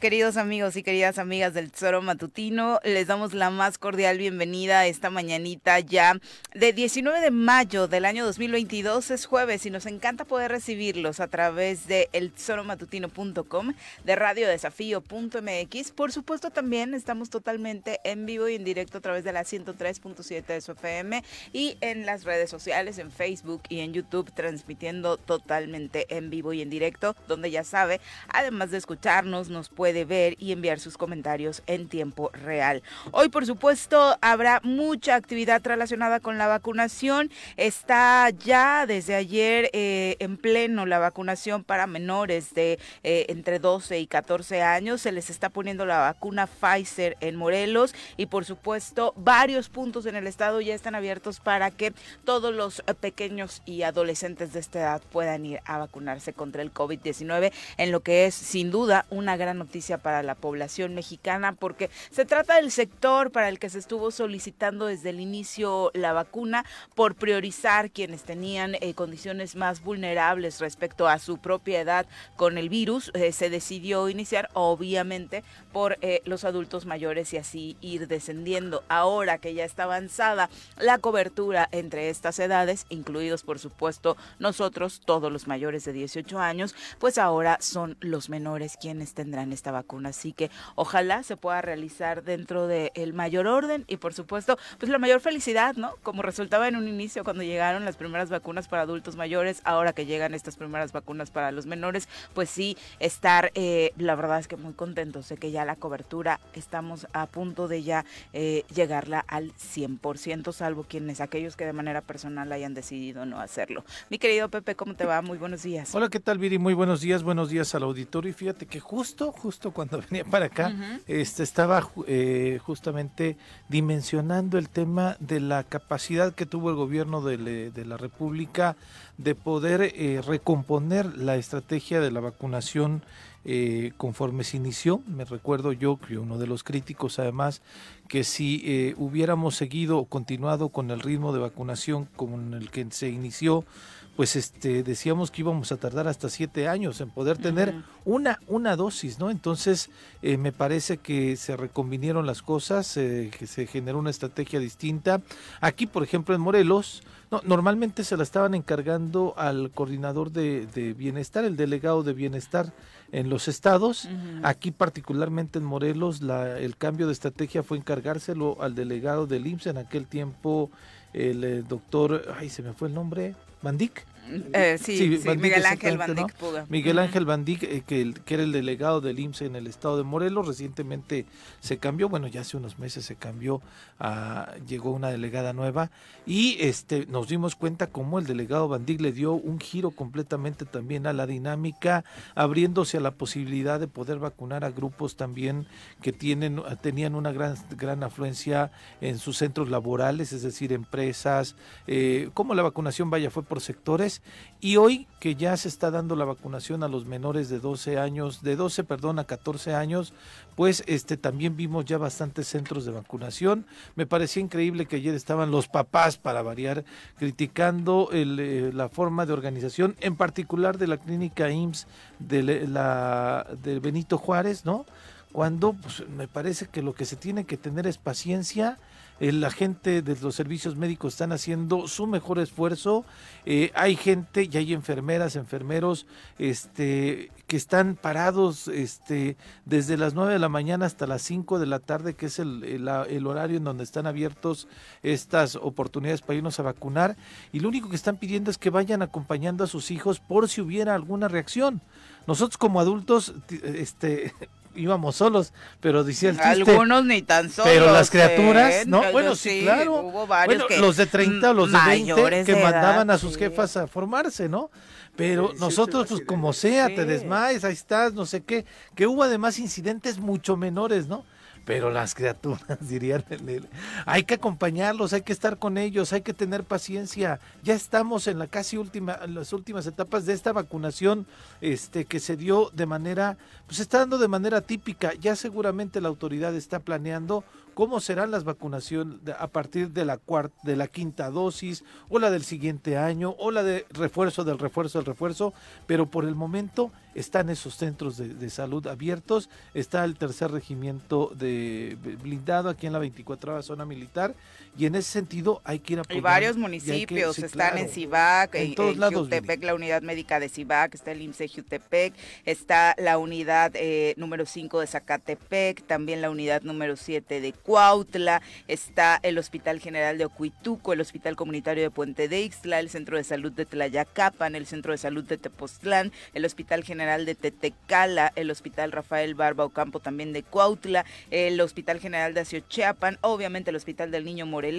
queridos amigos y queridas amigas del Tesoro Matutino. Les damos la más cordial bienvenida esta mañanita ya de 19 de mayo del año 2022. Es jueves y nos encanta poder recibirlos a través de eltesoromatutino.com, de radiodesafío.mx. Por supuesto, también estamos totalmente en vivo y en directo a través de la 103.7 de su FM y en las redes sociales, en Facebook y en YouTube, transmitiendo totalmente en vivo y en directo, donde ya sabe, además de escucharnos, nos puede ver y enviar sus comentarios en tiempo real. Hoy, por supuesto, habrá mucha actividad relacionada con la vacunación. Está ya desde ayer eh, en pleno la vacunación para menores de eh, entre 12 y 14 años. Se les está poniendo la vacuna Pfizer en Morelos y, por supuesto, varios puntos en el estado ya están abiertos para que todos los pequeños y adolescentes de esta edad puedan ir a vacunarse contra el COVID-19 en lo que es sin duda una gran noticia para la población mexicana porque se trata del sector para el que se estuvo solicitando desde el inicio la vacuna por priorizar quienes tenían eh, condiciones más vulnerables respecto a su propia edad con el virus. Eh, se decidió iniciar obviamente por eh, los adultos mayores y así ir descendiendo. Ahora que ya está avanzada la cobertura entre estas edades, incluidos por supuesto nosotros, todos los mayores de 18 años, pues ahora son los menores quienes tendrán esta vacuna. Así que ojalá se pueda realizar dentro del mayor orden y por supuesto, pues la mayor felicidad, ¿no? Como resultaba en un inicio cuando llegaron las primeras vacunas para adultos mayores, ahora que llegan estas primeras vacunas para los menores, pues sí, estar, eh, la verdad es que muy contentos de que ya la cobertura estamos a punto de ya eh, llegarla al 100%, salvo quienes, aquellos que de manera personal hayan decidido no hacerlo. Mi querido Pepe, ¿cómo te va? Muy buenos días. Hola, ¿qué tal, Viri? Muy buenos días, buenos días al auditorio. Y fíjate que justo, justo cuando venía para acá, este estaba eh, justamente dimensionando el tema de la capacidad que tuvo el gobierno de, la República de poder eh, recomponer la estrategia de la vacunación eh, conforme se inició. Me recuerdo yo que uno de los críticos, además, que si eh, hubiéramos seguido o continuado con el ritmo de vacunación con el que se inició, pues este decíamos que íbamos a tardar hasta siete años en poder tener una una dosis no entonces eh, me parece que se reconvinieron las cosas eh, que se generó una estrategia distinta. Aquí por ejemplo en Morelos no, normalmente se la estaban encargando al coordinador de, bienestar el delegado de bienestar en los estados. Aquí particularmente en Morelos la, el cambio de estrategia fue encargárselo al delegado del IMSS en aquel tiempo el, el eh, doctor ay se me fue el nombre Bandic. Eh, sí, Miguel Ángel Bandic Miguel Ángel Bandic, eh, que, que, era el delegado del IMSS en el estado de Morelos, recientemente se cambió, bueno, ya hace unos meses se cambió, a, llegó una delegada nueva y este nos dimos cuenta cómo el delegado Bandic le dio un giro completamente también a la dinámica, abriéndose a la posibilidad de poder vacunar a grupos también que tienen tenían una gran gran afluencia en sus centros laborales, es decir, empresas, eh, cómo la vacunación vaya fue por sectores y hoy que ya se está dando la vacunación a los menores de 12 años, de 12, perdón, a 14 años, pues este también vimos ya bastantes centros de vacunación. Me parecía increíble que ayer estaban los papás para variar criticando eh, la forma de organización, en particular de la clínica IMSS de la de Benito Juárez, ¿no? Cuando pues, me parece que lo que se tiene que tener es paciencia la gente de los servicios médicos están haciendo su mejor esfuerzo. Eh, hay gente y hay enfermeras, enfermeros, este, que están parados este, desde las 9 de la mañana hasta las 5 de la tarde, que es el, el, horario en donde están abiertos estas oportunidades para irnos a vacunar. Y lo único que están pidiendo es que vayan acompañando a sus hijos por si hubiera alguna reacción. Nosotros como adultos, este, íbamos solos, pero decía el chiste. Algunos ni tan solos. Pero las criaturas, ¿eh? ¿no? Bueno, sí, claro. Hubo varios bueno, los de 30 o los de 20 que mandaban a sus jefas a formarse, ¿no? Pero nosotros, pues como sea, te desmayes, ahí estás, no sé qué. Que hubo además incidentes mucho menores, ¿no? Pero las criaturas dirían, hay que acompañarlos, hay que estar con ellos, hay que tener paciencia. Ya estamos en la casi última, en las últimas etapas de esta vacunación, este, que se dio de manera, pues está dando de manera típica. Ya seguramente la autoridad está planeando cómo serán las vacunaciones a partir de la cuarta, de la quinta dosis, o la del siguiente año, o la de refuerzo del refuerzo del refuerzo, pero por el momento están esos centros de, salud abiertos, está el tercer regimiento de blindado aquí en la 24 zona militar. Y en ese sentido hay que ir a Y varios municipios están en Cibac, en, todos lados, la unidad médica de Cibac, está el IMSS Jutepec, está la unidad eh, número 5 de Zacatepec, también la unidad número 7 de Cuautla, está el Hospital General de Ocuituco, el Hospital Comunitario de Puente de Ixtla, el Centro de Salud de Tlayacapan, el Centro de Salud de Tepoztlán, el Hospital General de Tetecala, el Hospital Rafael Barba Ocampo también de Cuautla, el Hospital General de Aciochiapan, obviamente el Hospital del Niño Moreno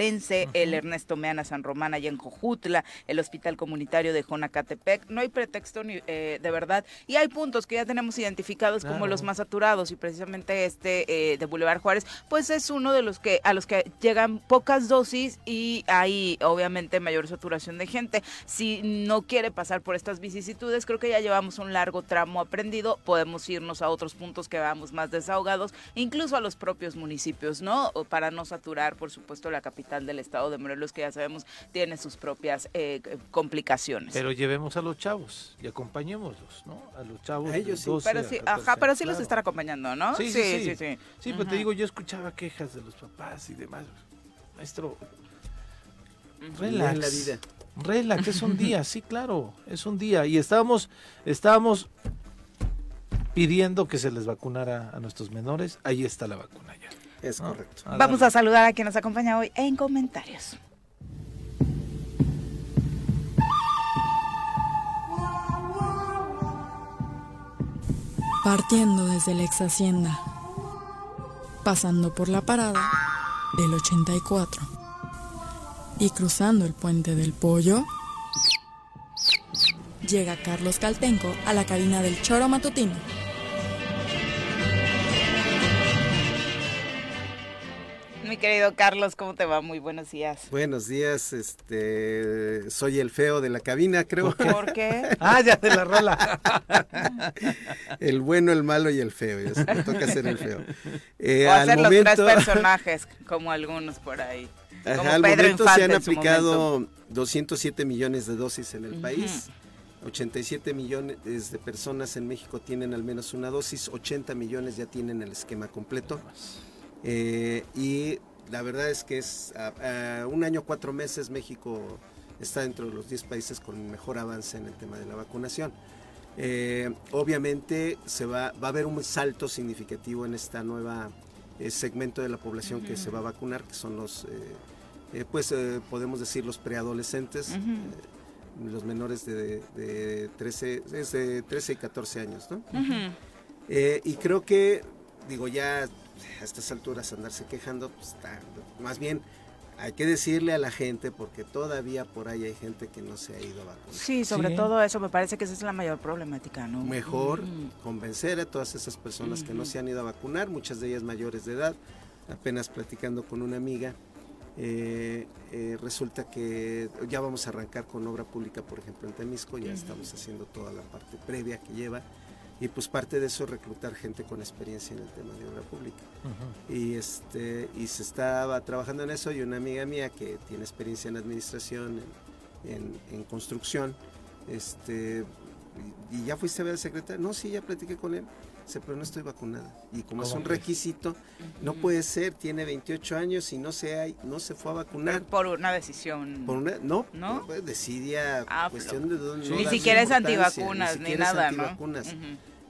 el Ernesto Meana San Román allá en Jojutla, el Hospital Comunitario de Jonacatepec. No hay pretexto ni, eh, de verdad. Y hay puntos que ya tenemos identificados como los más saturados y precisamente este eh, de Boulevard Juárez, pues es uno de los que a los que llegan pocas dosis y hay obviamente mayor saturación de gente. Si no quiere pasar por estas vicisitudes, creo que ya llevamos un largo tramo aprendido, podemos irnos a otros puntos que vamos más desahogados, incluso a los propios municipios, ¿no? Para no saturar, por supuesto, la capital del estado de Morelos, que ya sabemos tiene sus propias eh, complicaciones. Pero llevemos a los chavos y acompañémoslos, ¿no? A los chavos. ellos sí. pero sí, ajá, pero sí los están acompañando, ¿no? Sí, sí, sí. Sí, sí, pero te digo, yo escuchaba quejas de los papás y demás. Maestro, relax. La vida. Relax, es un día, sí, claro, es un día. Y estábamos, estábamos pidiendo que se les vacunara a nuestros menores. Ahí está la vacuna ya. Es correcto. Vamos a saludar a quien nos acompaña hoy en comentarios. Partiendo desde la ex hacienda, pasando por la parada del 84 y cruzando el puente del pollo, llega Carlos Caltenco a la cabina del choro matutino. Mi querido Carlos, ¿cómo te va? Muy buenos días. Buenos días, este, soy el feo de la cabina, creo. ¿Por qué? ah, ya te la rola. el bueno, el malo y el feo, ya se me toca ser el feo. Eh, o hacer los tres personajes, como algunos por ahí. al momento se han aplicado 207 millones de dosis en el país. 87 millones de personas en México tienen al menos una dosis, 80 millones ya tienen el esquema completo. Eh, y la verdad es que es a, un año, cuatro meses, México está dentro de los 10 países con mejor avance en el tema de la vacunación. Eh, obviamente se va, va a haber un salto significativo en esta nueva eh, segmento de la población que se va a vacunar, que son los, pues podemos decir los preadolescentes, los menores de, de 13, de 13 y 14 años. ¿no? y creo que, digo, ya a estas alturas andarse quejando, pues está, más bien hay que decirle a la gente porque todavía por ahí hay gente que no se ha ido a vacunar. Sí, sobre todo eso, me parece que esa es la mayor problemática, ¿no? Mejor convencer a todas esas personas que no se han ido a vacunar, muchas de ellas mayores de edad, apenas platicando con una amiga, eh, eh, resulta que ya vamos a arrancar con obra pública, por ejemplo, en Temisco, ya estamos haciendo toda la parte previa que lleva y pues parte de eso es reclutar gente con experiencia en el tema de obra pública. Y este y se estaba trabajando en eso y una amiga mía que tiene experiencia en administración, en, construcción, este y, ya fuiste a ver al secretario, no, sí, ya platiqué con él, dice, pero no estoy vacunada. Y como es un requisito, no puede ser, tiene 28 años y no se, no se fue a vacunar. Por una decisión. Por una, no, ¿No? Pues, decidía ah, cuestión de dónde. ni siquiera es antivacunas, ni, nada, antivacunas.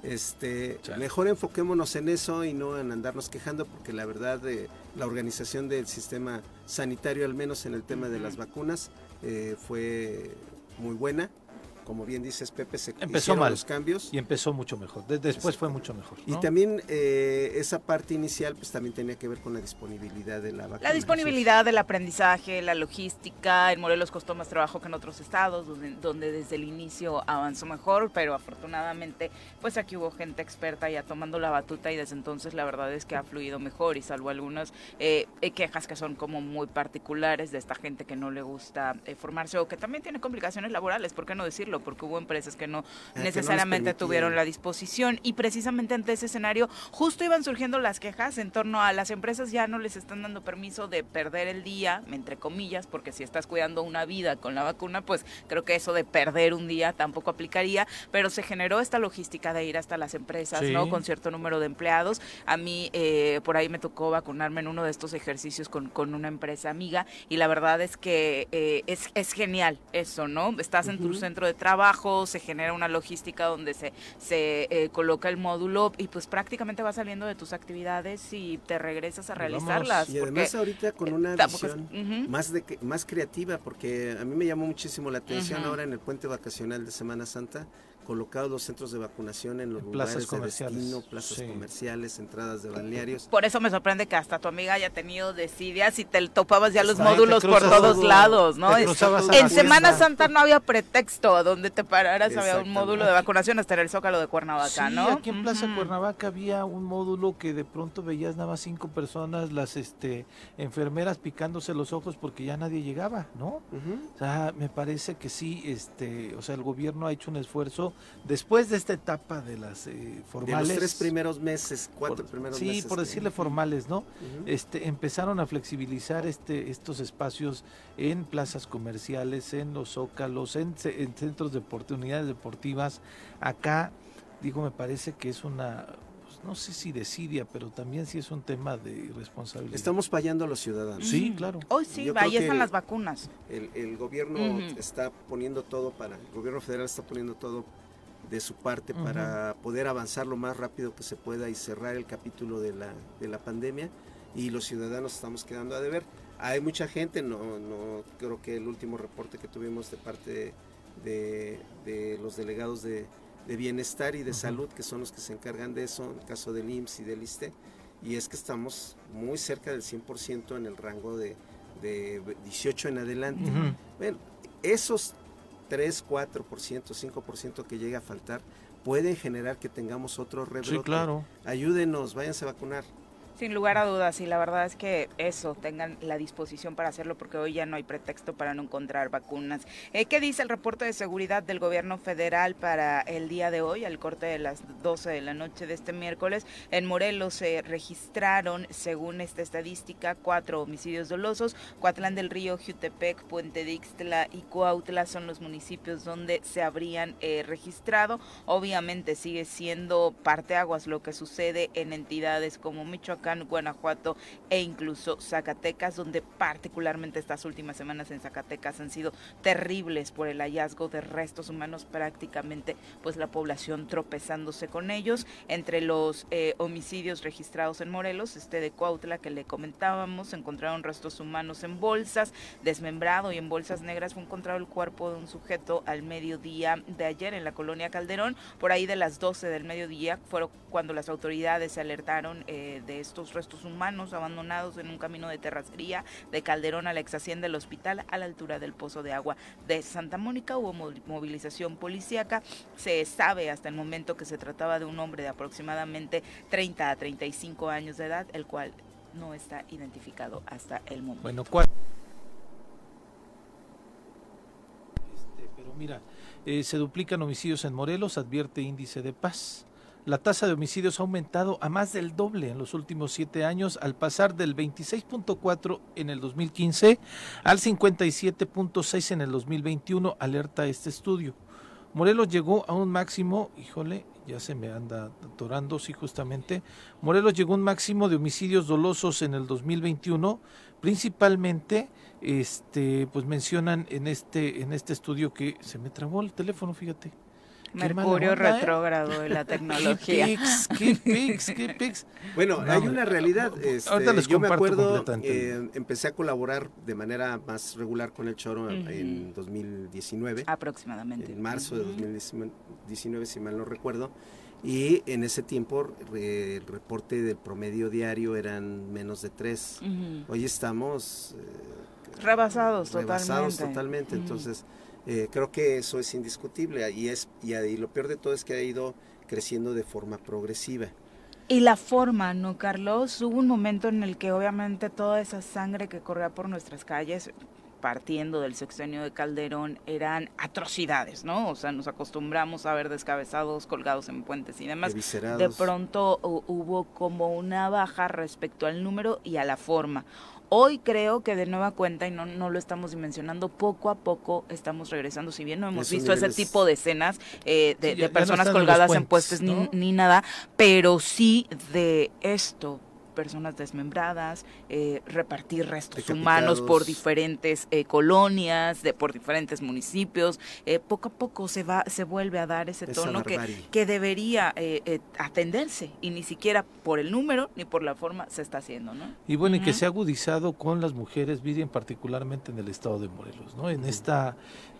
Este, mejor enfoquémonos en eso y no en andarnos quejando porque la verdad de la organización del sistema sanitario, al menos en el tema de las vacunas, eh, fue muy buena como bien dices Pepe, se empezó mal los cambios. Y empezó mucho mejor. después fue mucho mejor. Y también eh, esa parte inicial pues también tenía que ver con la disponibilidad de la vacuna. La disponibilidad del aprendizaje, la logística. En Morelos costó más trabajo que en otros estados, donde, desde el inicio avanzó mejor, pero afortunadamente pues aquí hubo gente experta ya tomando la batuta y desde entonces la verdad es que ha fluido mejor y salvo algunas eh, eh, quejas que son como muy particulares de esta gente que no le gusta formarse o que también tiene complicaciones laborales, ¿por qué no decirlo? Hacerlo, porque hubo empresas que no ah, necesariamente tuvieron la disposición y precisamente ante ese escenario justo iban surgiendo las quejas en torno a las empresas ya no les están dando permiso de perder el día, entre comillas, porque si estás cuidando una vida con la vacuna, pues creo que eso de perder un día tampoco aplicaría, pero se generó esta logística de ir hasta las empresas, ¿no? Con cierto número de empleados. A mí eh, por ahí me tocó vacunarme en uno de estos ejercicios con, con una empresa amiga y la verdad es que eh, es, es genial eso, ¿no? Estás en tu centro de trabajo, se genera una logística donde se, se eh, coloca el módulo y pues prácticamente vas saliendo de tus actividades y te regresas a realizarlas. Y además ahorita con una visión más, de, más creativa, porque a mí me llamó muchísimo la atención ahora en el puente vacacional de Semana Santa, colocados los centros de vacunación en los lugares comerciales. de destino, plazas comerciales, entradas de balnearios. Por eso me sorprende que hasta tu amiga haya tenido decidias y te topabas ya los módulos por todos lados, ¿no? En Semana Santa no había pretexto a donde te pararas, había un módulo de vacunación hasta en el Zócalo de Cuernavaca, ¿no? aquí en Plaza Cuernavaca había un módulo que de pronto veías nada más cinco personas, las este enfermeras picándose los ojos porque ya nadie llegaba, ¿no? O sea, me parece que sí, este, o sea, el gobierno ha hecho un esfuerzo después de esta etapa de las formales. De los tres primeros meses, cuatro primeros meses. Sí, por decirle formales, ¿no? este, empezaron a flexibilizar este, estos espacios en plazas comerciales, en los zócalos, en, centros de oportunidades deportivas. Acá, digo, me parece que es una pues, no sé si desidia, pero también sí es un tema de responsabilidad. Estamos fallando a los ciudadanos. Sí, claro. Hoy sí, ahí están las vacunas. El, gobierno está poniendo todo para, el gobierno federal está poniendo todo de su parte para poder avanzar lo más rápido que se pueda y cerrar el capítulo de la, de la pandemia y los ciudadanos estamos quedando a deber. Hay mucha gente, no, no creo que el último reporte que tuvimos de parte de, de los delegados de, de, bienestar y de salud, que son los que se encargan de eso, en el caso del IMSS y del ISTE, y es que estamos muy cerca del 100% en el rango de, de 18 en adelante. Bueno, esos 3, 4%, 5% que llegue a faltar, pueden generar que tengamos otro rebrote. Sí, claro. Ayúdenos, váyanse a vacunar. Sin lugar a dudas, y la verdad es que eso, tengan la disposición para hacerlo porque hoy ya no hay pretexto para no encontrar vacunas. Eh, ¿Qué dice el reporte de seguridad del gobierno federal para el día de hoy, al corte de las 12 de la noche de este miércoles? En Morelos se registraron, según esta estadística, cuatro homicidios dolosos. Coatlán del Río, Jutepec, Puente Dixtla y Cuautla son los municipios donde se habrían eh, registrado. Obviamente sigue siendo parteaguas lo que sucede en entidades como Michoacán Guanajuato e incluso Zacatecas, donde particularmente estas últimas semanas en Zacatecas han sido terribles por el hallazgo de restos humanos, prácticamente pues la población tropezándose con ellos. Entre los eh, homicidios registrados en Morelos, este de Cuautla que le comentábamos, encontraron restos humanos en bolsas, desmembrado y en bolsas negras fue encontrado el cuerpo de un sujeto al mediodía de ayer en la colonia Calderón, por ahí de las 12 del mediodía fueron cuando las autoridades se alertaron eh, de esto restos humanos abandonados en un camino de terracería de Calderón a la ex hacienda del hospital a la altura del pozo de agua de Santa Mónica. Hubo movilización policíaca. Se sabe hasta el momento que se trataba de un hombre de aproximadamente 30 a 35 años de edad, el cual no está identificado hasta el momento. Bueno, ¿cuál? Este, pero mira, eh, se duplican homicidios en Morelos, advierte índice de paz. La tasa de homicidios ha aumentado a más del doble en los últimos siete años, al pasar del 26.4 en el 2015 al 57.6 en el 2021, alerta este estudio. Morelos llegó a un máximo, híjole, ya se me anda atorando, sí, justamente. Morelos llegó a un máximo de homicidios dolosos en el 2021, principalmente, este, pues mencionan en este, en este estudio que se me trabó el teléfono, fíjate. Mercurio ¿eh? retrógrado de la tecnología. ¿Qué pix? ¿Qué pix? Bueno, hay una realidad. Este, yo me acuerdo, eh, empecé a colaborar de manera más regular con el Choro en 2019. Aproximadamente. En marzo de 2019, si mal no recuerdo. Y en ese tiempo el reporte del promedio diario eran menos de tres. Hoy estamos... Eh, rebasados, rebasados totalmente. Entonces eh, creo que eso es indiscutible y, es, y, lo peor de todo es que ha ido creciendo de forma progresiva. Y la forma, ¿no, Carlos? Hubo un momento en el que obviamente toda esa sangre que corría por nuestras calles, partiendo del sexenio de Calderón eran atrocidades, ¿no? O sea, nos acostumbramos a ver descabezados colgados en puentes y demás. De pronto hubo como una baja respecto al número y a la forma. Hoy creo que de nueva cuenta, y no, no lo estamos dimensionando, poco a poco estamos regresando, si bien no hemos visto ese tipo de escenas eh, de, personas colgadas en puestos ni, ni nada, pero sí de esto personas desmembradas, eh, repartir restos humanos por diferentes eh, colonias, de, por diferentes municipios. Eh, poco a poco se va, se vuelve a dar ese tono que, que debería atenderse y ni siquiera por el número ni por la forma se está haciendo, ¿no? Y bueno, y que se ha agudizado con las mujeres, Vivian, particularmente en el estado de Morelos, ¿no? En esta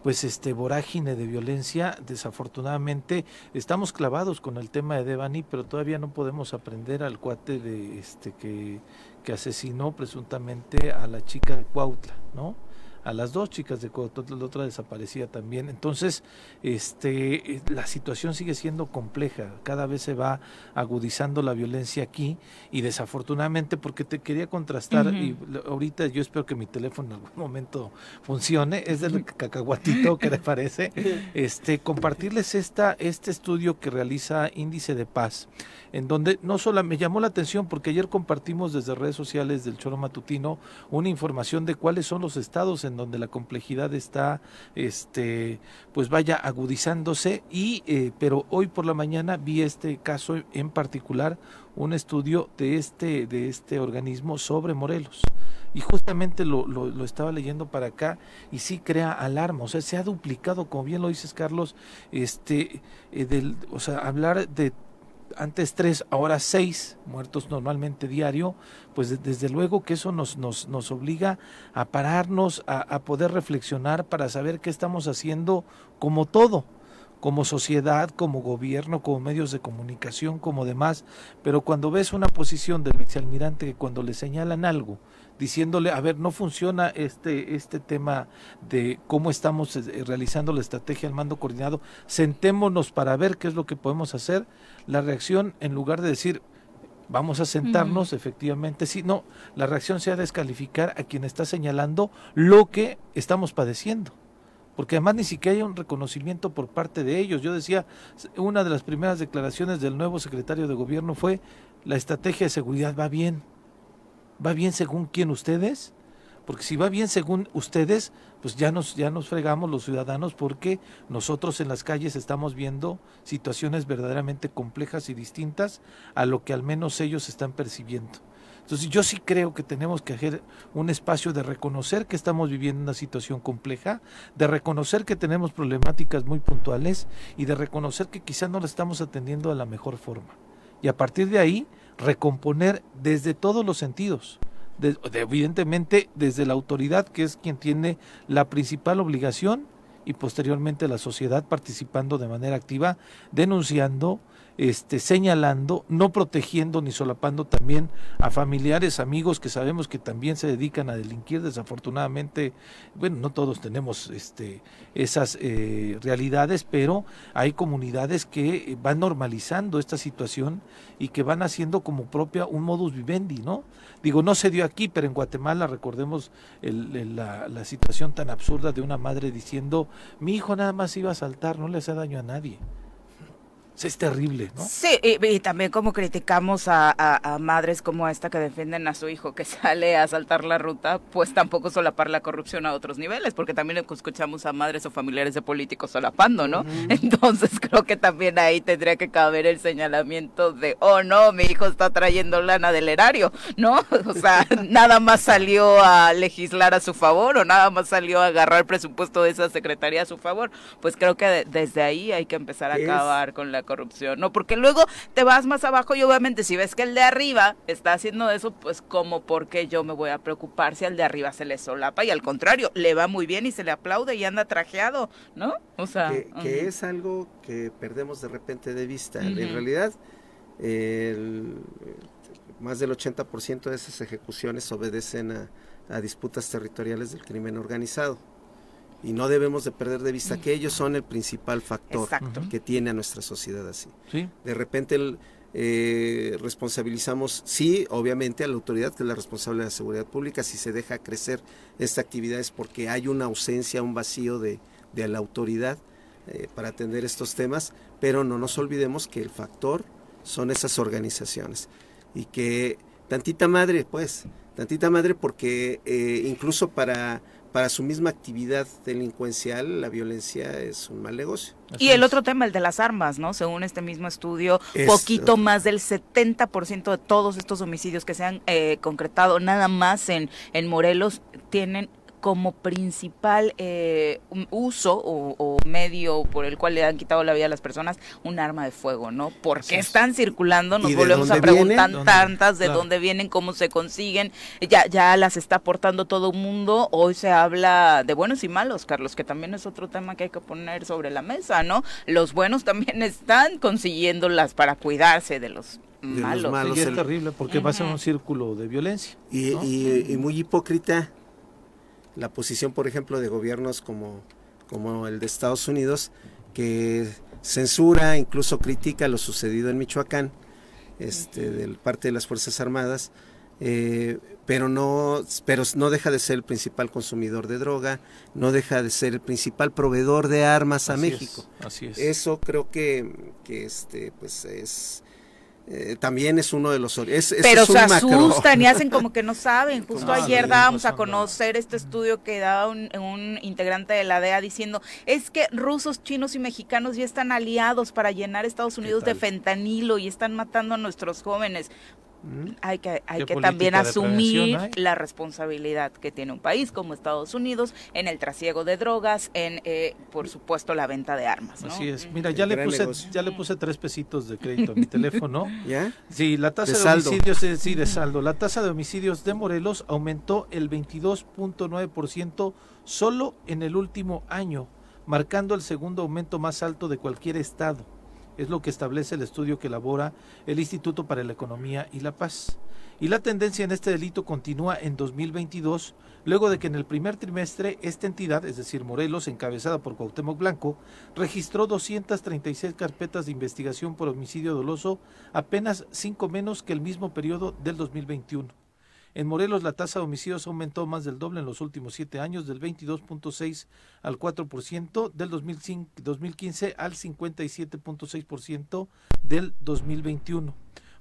pues este vorágine de violencia, desafortunadamente estamos clavados con el tema de Devani, pero todavía no podemos aprender al cuate de este que, que asesinó presuntamente a la chica de Cuautla, ¿no? A las dos chicas de Cototl, la otra desaparecía también. Entonces, este, la situación sigue siendo compleja, cada vez se va agudizando la violencia aquí y desafortunadamente, porque te quería contrastar, y ahorita yo espero que mi teléfono en algún momento funcione, es del cacahuatito que le parece, este, compartirles esta, este estudio que realiza Índice de Paz en donde no solo me llamó la atención porque ayer compartimos desde redes sociales del Choro Matutino una información de cuáles son los estados en donde la complejidad está, este, pues vaya agudizándose y, eh, pero hoy por la mañana vi este caso en particular, un estudio de este, de este organismo sobre Morelos. Y justamente lo, lo, estaba leyendo para acá y sí crea alarma, o sea, se ha duplicado, como bien lo dices Carlos, este, eh, del, o sea, hablar de antes tres, ahora seis muertos normalmente diario, pues desde luego que eso nos, nos, nos obliga a pararnos, a, poder reflexionar para saber qué estamos haciendo como todo, como sociedad, como gobierno, como medios de comunicación, como demás. Pero cuando ves una posición del vicealmirante que cuando le señalan algo, diciéndole, a ver, no funciona este, este tema de cómo estamos eh, realizando la estrategia al mando coordinado, sentémonos para ver qué es lo que podemos hacer. La reacción, en lugar de decir, vamos a sentarnos, efectivamente, sí, no, la reacción sea descalificar a quien está señalando lo que estamos padeciendo porque además ni siquiera hay un reconocimiento por parte de ellos. Yo decía, una de las primeras declaraciones del nuevo secretario de gobierno fue, la estrategia de seguridad va bien. ¿Va bien según quién ustedes? Porque si va bien según ustedes, pues ya nos, ya nos fregamos los ciudadanos porque nosotros en las calles estamos viendo situaciones verdaderamente complejas y distintas a lo que al menos ellos están percibiendo. Entonces yo sí creo que tenemos que hacer un espacio de reconocer que estamos viviendo una situación compleja, de reconocer que tenemos problemáticas muy puntuales y de reconocer que quizás no la estamos atendiendo de la mejor forma. Y a partir de ahí recomponer desde todos los sentidos. evidentemente desde la autoridad, que es quien tiene la principal obligación, y posteriormente la sociedad participando de manera activa, denunciando, este, señalando, no protegiendo ni solapando también a familiares, amigos que sabemos que también se dedican a delinquir. Desafortunadamente, bueno, no todos tenemos este, esas eh, realidades, pero hay comunidades que van normalizando esta situación y que van haciendo como propia un modus vivendi, ¿no? Digo, no se dio aquí, pero en Guatemala recordemos la, la situación tan absurda de una madre diciendo, mi hijo nada más iba a saltar, no le hace daño a nadie es terrible, ¿no? Sí, y, también como criticamos a, madres como esta que defienden a su hijo que sale a saltar la ruta, pues tampoco solapar la corrupción a otros niveles, porque también escuchamos a madres o familiares de políticos solapando, ¿no? Entonces creo que también ahí tendría que caber el señalamiento de, oh no, mi hijo está trayendo lana del erario, ¿no? O sea, nada más salió a legislar a su favor o nada más salió a agarrar presupuesto de esa secretaría a su favor. Pues creo que desde ahí hay que empezar a acabar con la corrupción, ¿no? Porque luego te vas más abajo y obviamente si ves que el de arriba está haciendo eso, pues como porque yo me voy a preocupar si al de arriba se le solapa y al contrario, le va muy bien y se le aplaude y anda trajeado, ¿no? O sea, que, es algo que perdemos de repente de vista. En realidad, más del 80% de esas ejecuciones obedecen a disputas territoriales del crimen organizado y no debemos de perder de vista que ellos son el principal factor que tiene a nuestra sociedad así. De repente eh, responsabilizamos, sí, obviamente a la autoridad que es la responsable de la seguridad pública, si se deja crecer esta actividad es porque hay una ausencia, un vacío de, la autoridad eh, para atender estos temas, pero no nos olvidemos que el factor son esas organizaciones. Y que tantita madre, pues, tantita madre porque eh, incluso para para su misma actividad delincuencial, la violencia es un mal negocio. y el otro tema, el de las armas, ¿no? Según este mismo estudio, poquito más del 70% de todos estos homicidios que se han eh, concretado nada más en, en Morelos tienen como principal eh, uso o, medio por el cual le han quitado la vida a las personas un arma de fuego, ¿no? Porque están circulando, nos volvemos a preguntar tantas de dónde vienen, cómo se consiguen, ya, ya las está aportando todo el mundo, hoy se habla de buenos y malos, Carlos, que también es otro tema que hay que poner sobre la mesa, ¿no? Los buenos también están consiguiéndolas para cuidarse de los malos. y es terrible porque va a ser un círculo de violencia. y muy hipócrita la posición, por ejemplo, de gobiernos como, como el de Estados Unidos, que censura, incluso critica lo sucedido en Michoacán, este, de parte de las Fuerzas Armadas, eh, pero, no, pero no deja de ser el principal consumidor de droga, no deja de ser el principal proveedor de armas a México. así es. Eso creo que, que este, pues es eh, también es uno de los es, pero se asustan y hacen como que no saben. Justo ayer dábamos a conocer este estudio que daba un, un, integrante de la DEA diciendo es que rusos chinos y mexicanos ya están aliados para llenar Estados Unidos de fentanilo y están matando a nuestros jóvenes hay que, hay que también asumir la responsabilidad que tiene un país como Estados Unidos en el trasiego de drogas, en, eh, por supuesto, la venta de armas. Así es. Mira, ya le, puse, ya le puse tres pesitos de crédito a mi teléfono. ¿Ya? Sí, la tasa de, homicidios, sí, de saldo. La tasa de homicidios de Morelos aumentó el 22.9% solo en el último año, marcando el segundo aumento más alto de cualquier estado. Es lo que establece el estudio que elabora el Instituto para la Economía y la Paz. Y la tendencia en este delito continúa en 2022, luego de que en el primer trimestre esta entidad, es decir, Morelos, encabezada por Cuauhtémoc Blanco, registró 236 carpetas de investigación por homicidio doloso, apenas cinco menos que el mismo periodo del 2021. En Morelos la tasa de homicidios aumentó más del doble en los últimos siete años, del 22.6 al 4%, del 2015 al 57.6% del 2021.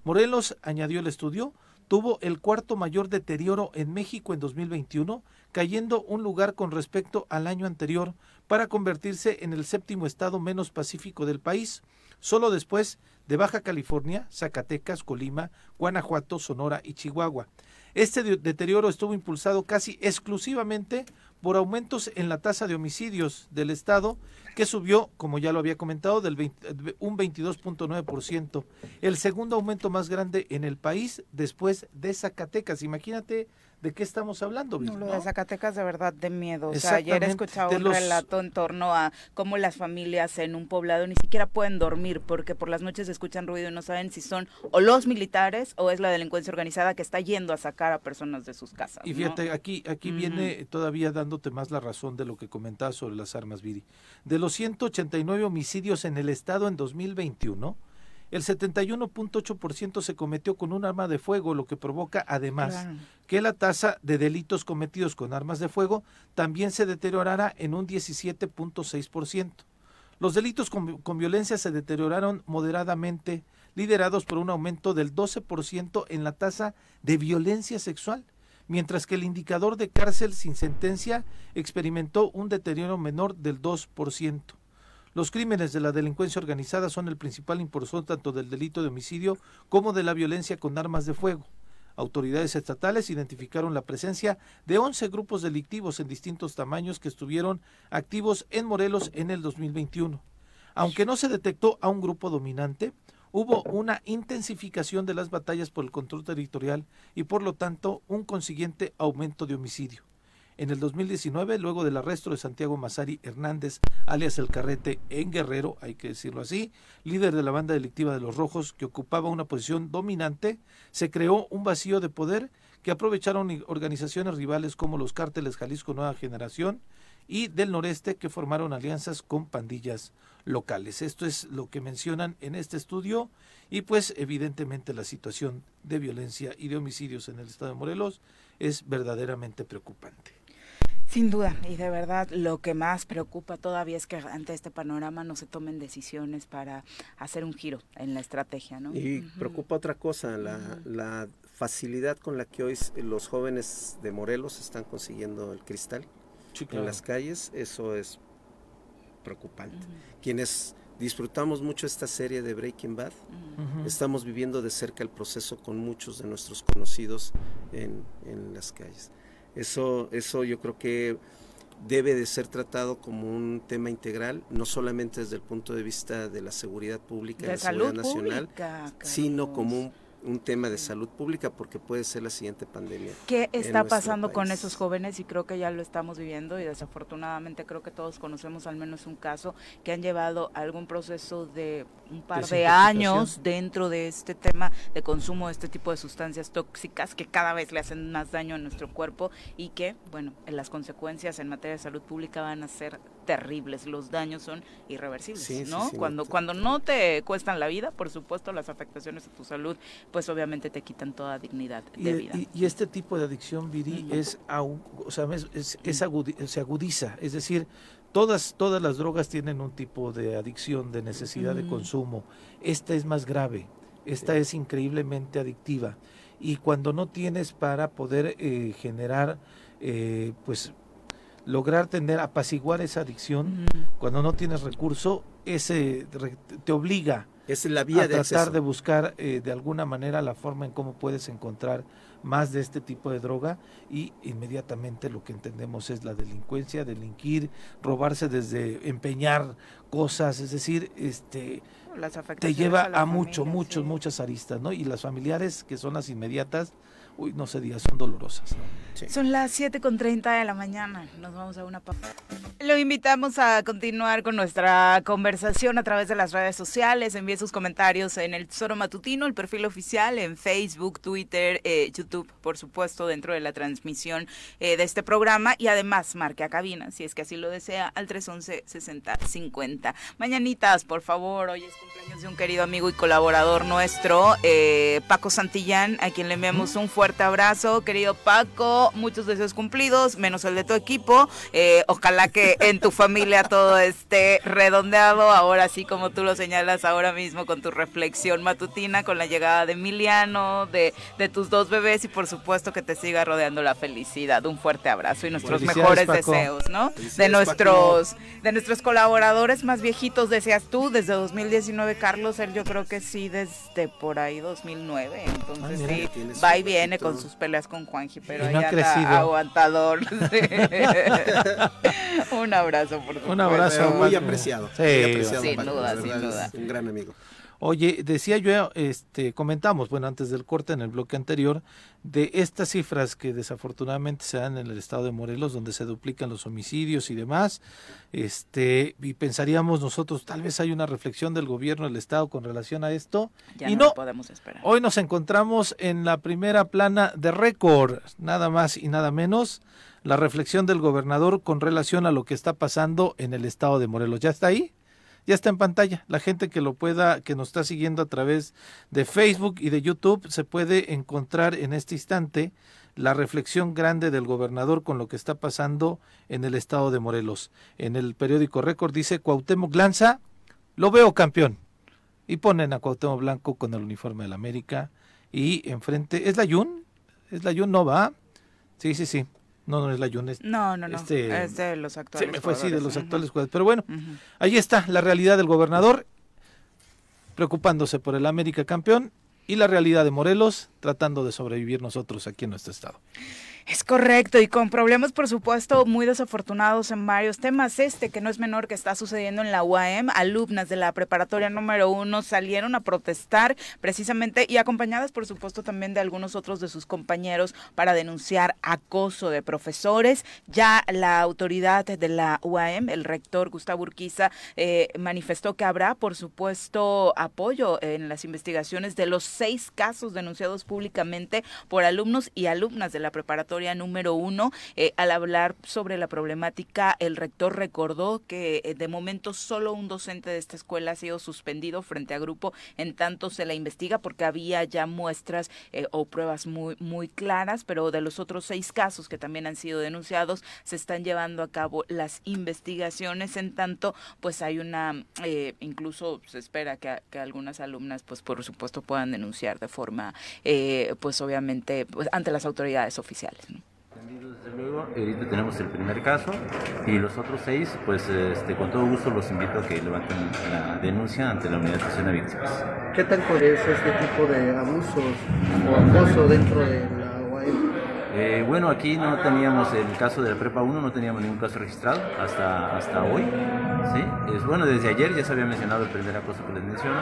Morelos, añadió el estudio, tuvo el cuarto mayor deterioro en México en 2021, cayendo un lugar con respecto al año anterior para convertirse en el séptimo estado menos pacífico del país, solo después de Baja California, Zacatecas, Colima, Guanajuato, Sonora y Chihuahua. Este deterioro estuvo impulsado casi exclusivamente por aumentos en la tasa de homicidios del Estado, que subió, como ya lo había comentado, del un 22.9%, el segundo aumento más grande en el país después de Zacatecas. Imagínate ¿de qué estamos hablando? No, lo de Zacatecas de verdad de miedo. O sea, ayer escuchaba un relato en torno a cómo las familias en un poblado ni siquiera pueden dormir porque por las noches escuchan ruido y no saben si son o los militares o es la delincuencia organizada que está yendo a sacar a personas de sus casas. Y fíjate, aquí, aquí viene todavía dándote más la razón de lo que comentabas sobre las armas, Viri. De los 189 homicidios en el estado en 2021, el 71.8% se cometió con un arma de fuego, lo que provoca además que la tasa de delitos cometidos con armas de fuego también se deteriorara en un 17.6%. Los delitos con, con, violencia se deterioraron moderadamente, liderados por un aumento del 12% en la tasa de violencia sexual, mientras que el indicador de cárcel sin sentencia experimentó un deterioro menor del 2%. Los crímenes de la delincuencia organizada son el principal impulsor tanto del delito de homicidio como de la violencia con armas de fuego. Autoridades estatales identificaron la presencia de 11 grupos delictivos en distintos tamaños que estuvieron activos en Morelos en el 2021. Aunque no se detectó a un grupo dominante, hubo una intensificación de las batallas por el control territorial y por lo tanto un consiguiente aumento de homicidio. En el 2019, luego del arresto de Santiago Mazari Hernández, alias El Carrete, en Guerrero, hay que decirlo así, líder de la banda delictiva de los Rojos, que ocupaba una posición dominante, se creó un vacío de poder que aprovecharon organizaciones rivales como los cárteles Jalisco Nueva Generación y del noreste que formaron alianzas con pandillas locales. Esto es lo que mencionan en este estudio y pues evidentemente la situación de violencia y de homicidios en el estado de Morelos es verdaderamente preocupante. Sin duda, y de verdad lo que más preocupa todavía es que ante este panorama no se tomen decisiones para hacer un giro en la estrategia, ¿no? Y preocupa otra cosa, la, facilidad con la que hoy los jóvenes de Morelos están consiguiendo el cristal en las calles, eso es preocupante. Quienes disfrutamos mucho esta serie de Breaking Bad, estamos viviendo de cerca el proceso con muchos de nuestros conocidos en, en las calles. Eso, eso yo creo que debe de ser tratado como un tema integral, no solamente desde el punto de vista de la seguridad pública y la seguridad nacional, sino como un un tema de salud pública porque puede ser la siguiente pandemia. ¿Qué está pasando con esos jóvenes? Y creo que ya lo estamos viviendo y desafortunadamente creo que todos conocemos al menos un caso que han llevado algún proceso de un par de años dentro de este tema de consumo de este tipo de sustancias tóxicas que cada vez le hacen más daño a nuestro cuerpo y que, bueno, las consecuencias en materia de salud pública van a ser terribles, los daños son irreversibles, ¿no? cuando, cuando no te cuestan la vida, por supuesto, las afectaciones a tu salud, pues obviamente te quitan toda dignidad de vida. Y, este tipo de adicción, Viri, es, o sea, es, se agudiza, es decir, todas, todas las drogas tienen un tipo de adicción, de necesidad de consumo. Esta es más grave, esta es increíblemente adictiva. Y cuando no tienes para poder eh, generar, eh, pues lograr tener, apaciguar esa adicción, cuando no tienes recurso, ese te obliga es la vía a tratar de buscar eh, de alguna manera la forma en cómo puedes encontrar más de este tipo de droga y inmediatamente lo que entendemos es la delincuencia, delinquir, robarse desde empeñar cosas, es decir, este te lleva a, mucho, muchos, muchas aristas, ¿no? Y las familiares que son las inmediatas, uy, no se diga, son dolorosas. Son las 7 con 30 de la mañana. Nos vamos a una pausa. Lo invitamos a continuar con nuestra conversación a través de las redes sociales. Envíe sus comentarios en el Tesoro Matutino, el perfil oficial en Facebook, Twitter, eh, YouTube, por supuesto, dentro de la transmisión eh, de este programa. Y además, marque a cabina, si es que así lo desea, al 311-6050. Mañanitas, por favor. Hoy es cumpleaños de un querido amigo y colaborador nuestro, eh, Paco Santillán, a quien le enviamos un fuerte abrazo. Querido Paco, muchos deseos cumplidos, menos el de tu equipo. Eh, ojalá que en tu familia todo esté redondeado, ahora sí como tú lo señalas ahora mismo con tu reflexión matutina, con la llegada de Emiliano, de, de tus dos bebés y por supuesto que te siga rodeando la felicidad. Un fuerte abrazo y nuestros mejores deseos, ¿no? De nuestros, de nuestros colaboradores más viejitos, decías tú, desde 2019, Carlos, él yo creo que sí, desde por ahí 2009, entonces ah, sí, va y viene con sus peleas con Juanji, pero ya aguantador. un abrazo, por Un abrazo. Muy apreciado. sin duda, sin duda. Un gran amigo. Oye, decía yo, este, comentamos, bueno, antes del corte en el bloque anterior, de estas cifras que desafortunadamente se dan en el estado de Morelos, donde se duplican los homicidios y demás, este, y pensaríamos nosotros, tal vez hay una reflexión del gobierno del estado con relación a esto, ya y no, podemos esperar. Hoy nos encontramos en la primera plana de récord, nada más y nada menos, la reflexión del gobernador con relación a lo que está pasando en el estado de Morelos. ¿Ya está ahí? Ya está en pantalla. La gente que lo pueda, que nos está siguiendo a través de Facebook y de YouTube, se puede encontrar en este instante la reflexión grande del gobernador con lo que está pasando en el estado de Morelos. En el periódico Récord dice Cuauhtémoc lanza, lo veo campeón. Y ponen a Cuauhtémoc Blanco con el uniforme de la América y enfrente, ¿es la Yun? ¿Es la Yun? No va. Sí, sí, sí. No, no es la Yunes. No, no, no. Este, es de los actuales. Se me fue así, de los actuales jugadores. Pero bueno, ahí está la realidad del gobernador preocupándose por el América campeón y la realidad de Morelos tratando de sobrevivir nosotros aquí en nuestro estado. Es correcto, y con problemas, por supuesto, muy desafortunados en varios temas. Este, que no es menor que está sucediendo en la UAM, alumnas de la preparatoria número uno salieron a protestar precisamente y acompañadas, por supuesto, también de algunos otros de sus compañeros para denunciar acoso de profesores. Ya la autoridad de la UAM, el rector Gustavo Urquiza, eh, manifestó que habrá, por supuesto, apoyo en las investigaciones de los seis casos denunciados públicamente por alumnos y alumnas de la preparatoria preparatoria número uno. Eh, al hablar sobre la problemática, el rector recordó que eh, de momento solo un docente de esta escuela ha sido suspendido frente a grupo, en tanto se la investiga porque había ya muestras eh, o pruebas muy, muy claras, pero de los otros seis casos que también han sido denunciados, se están llevando a cabo las investigaciones, en tanto pues hay una, incluso se espera que, algunas alumnas pues por supuesto puedan denunciar de forma pues obviamente pues, ante las autoridades oficiales. Desde luego, ahorita tenemos el primer caso y los otros seis, pues este, con todo gusto los invito a que levanten la denuncia ante la Unidad de Atención a Víctimas. ¿Qué tan es este tipo de abusos o acoso dentro de? Eh, bueno, aquí no teníamos el caso de la Prepa 1, no teníamos ningún caso registrado hasta, hasta hoy. ¿sí? Es, bueno, desde ayer ya se había mencionado el primer acoso que les menciono.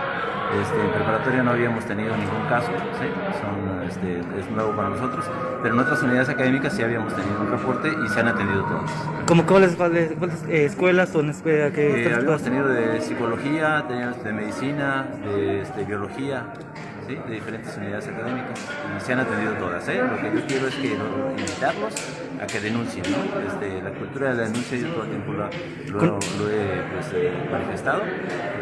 Este, en preparatoria no habíamos tenido ningún caso, ¿sí? Son, este, es nuevo para nosotros, pero en otras unidades académicas sí habíamos tenido un reporte y se han atendido todas. ¿Cómo cuáles, cuáles, eh, escuelas son escuelas que eh, Habíamos tenido de psicología, teníamos de medicina, de este, biología, de diferentes unidades académicas. Y se han atendido todas. ¿eh? Lo que yo quiero es que invitarlos a que denuncien. ¿no? Este, la cultura de la denuncia yo todo el tiempo lo, he pues, eh, manifestado,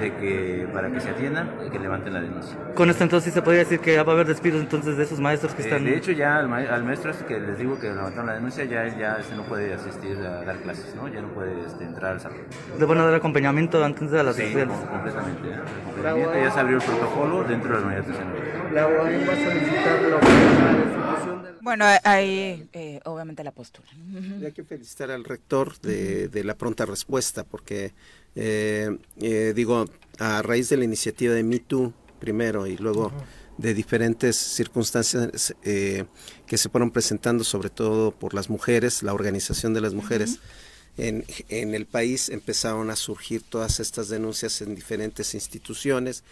de que para que se atiendan, que levanten la denuncia. Con esto entonces se podría decir que va a haber despidos entonces de esos maestros que eh, están... de hecho ya al, maestro este que les digo que levantaron la denuncia, ya, ya este no puede asistir a dar clases, ¿no? ya no puede este, entrar al salón. ¿Le van a dar acompañamiento antes de las sí, completamente. ¿eh? Ya se abrió el protocolo dentro de la unidad de la va a solicitar la Bueno, ahí eh, obviamente la postura. Hay que felicitar al rector de, la pronta respuesta, porque eh, eh, digo, a raíz de la iniciativa de MeToo primero y luego de diferentes circunstancias que se fueron presentando, sobre todo por las mujeres, la organización de las mujeres. En, en, el país empezaron a surgir todas estas denuncias en diferentes instituciones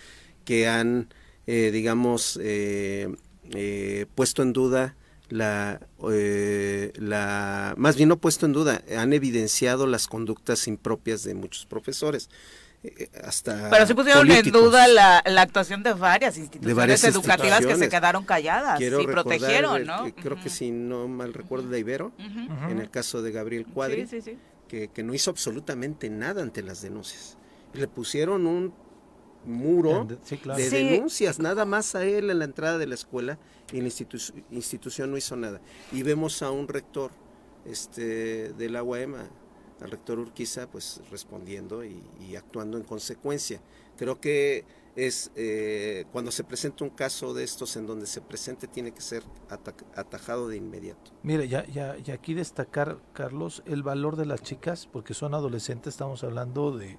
que han eh, digamos, eh, eh, puesto en duda la, la, más bien no puesto en duda, han evidenciado las conductas impropias de muchos profesores. hasta Pero sí pusieron en duda la, actuación de varias instituciones educativas que se quedaron calladas y protegieron, ¿no? creo que si no mal recuerdo de Ibero, en el caso de Gabriel Cuadri, que, que, no hizo absolutamente nada ante las denuncias. Le pusieron un muro de denuncias, nada más a él en la entrada de la escuela y la institución no hizo nada. Y vemos a un rector este, de la UAM, al rector Urquiza, pues respondiendo y, y actuando en consecuencia. Creo que es eh, cuando se presenta un caso de estos en donde se presente tiene que ser atajado de inmediato. Mire, ya, ya, y aquí destacar, Carlos, el valor de las chicas, porque son adolescentes, estamos hablando de,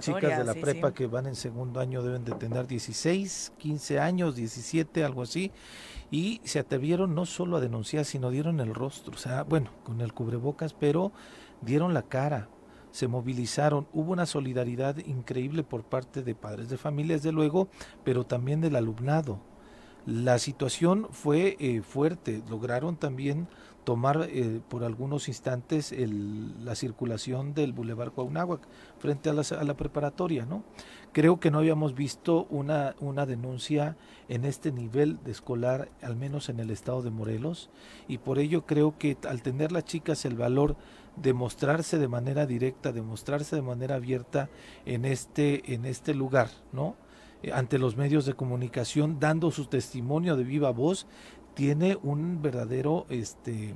chicas de la prepa que van en segundo año, deben de tener 16, 15 años, 17, algo así, y se atrevieron no solo a denunciar, sino dieron el rostro, o sea, bueno, con el cubrebocas, pero dieron la cara, se movilizaron, hubo una solidaridad increíble por parte de padres de familia, desde luego, pero también del alumnado. La situación fue eh, fuerte, lograron también tomar eh, por algunos instantes la circulación del Boulevard Cuauhnáhuac frente a la, preparatoria, ¿no? Creo que no habíamos visto una, una denuncia en este nivel de escolar, al menos en el estado de Morelos, y por ello creo que al tener las chicas el valor demostrarse de manera directa, demostrarse de manera abierta en este, en este lugar, ¿no? Eh, ante los medios de comunicación, dando su testimonio de viva voz, tiene un verdadero, este,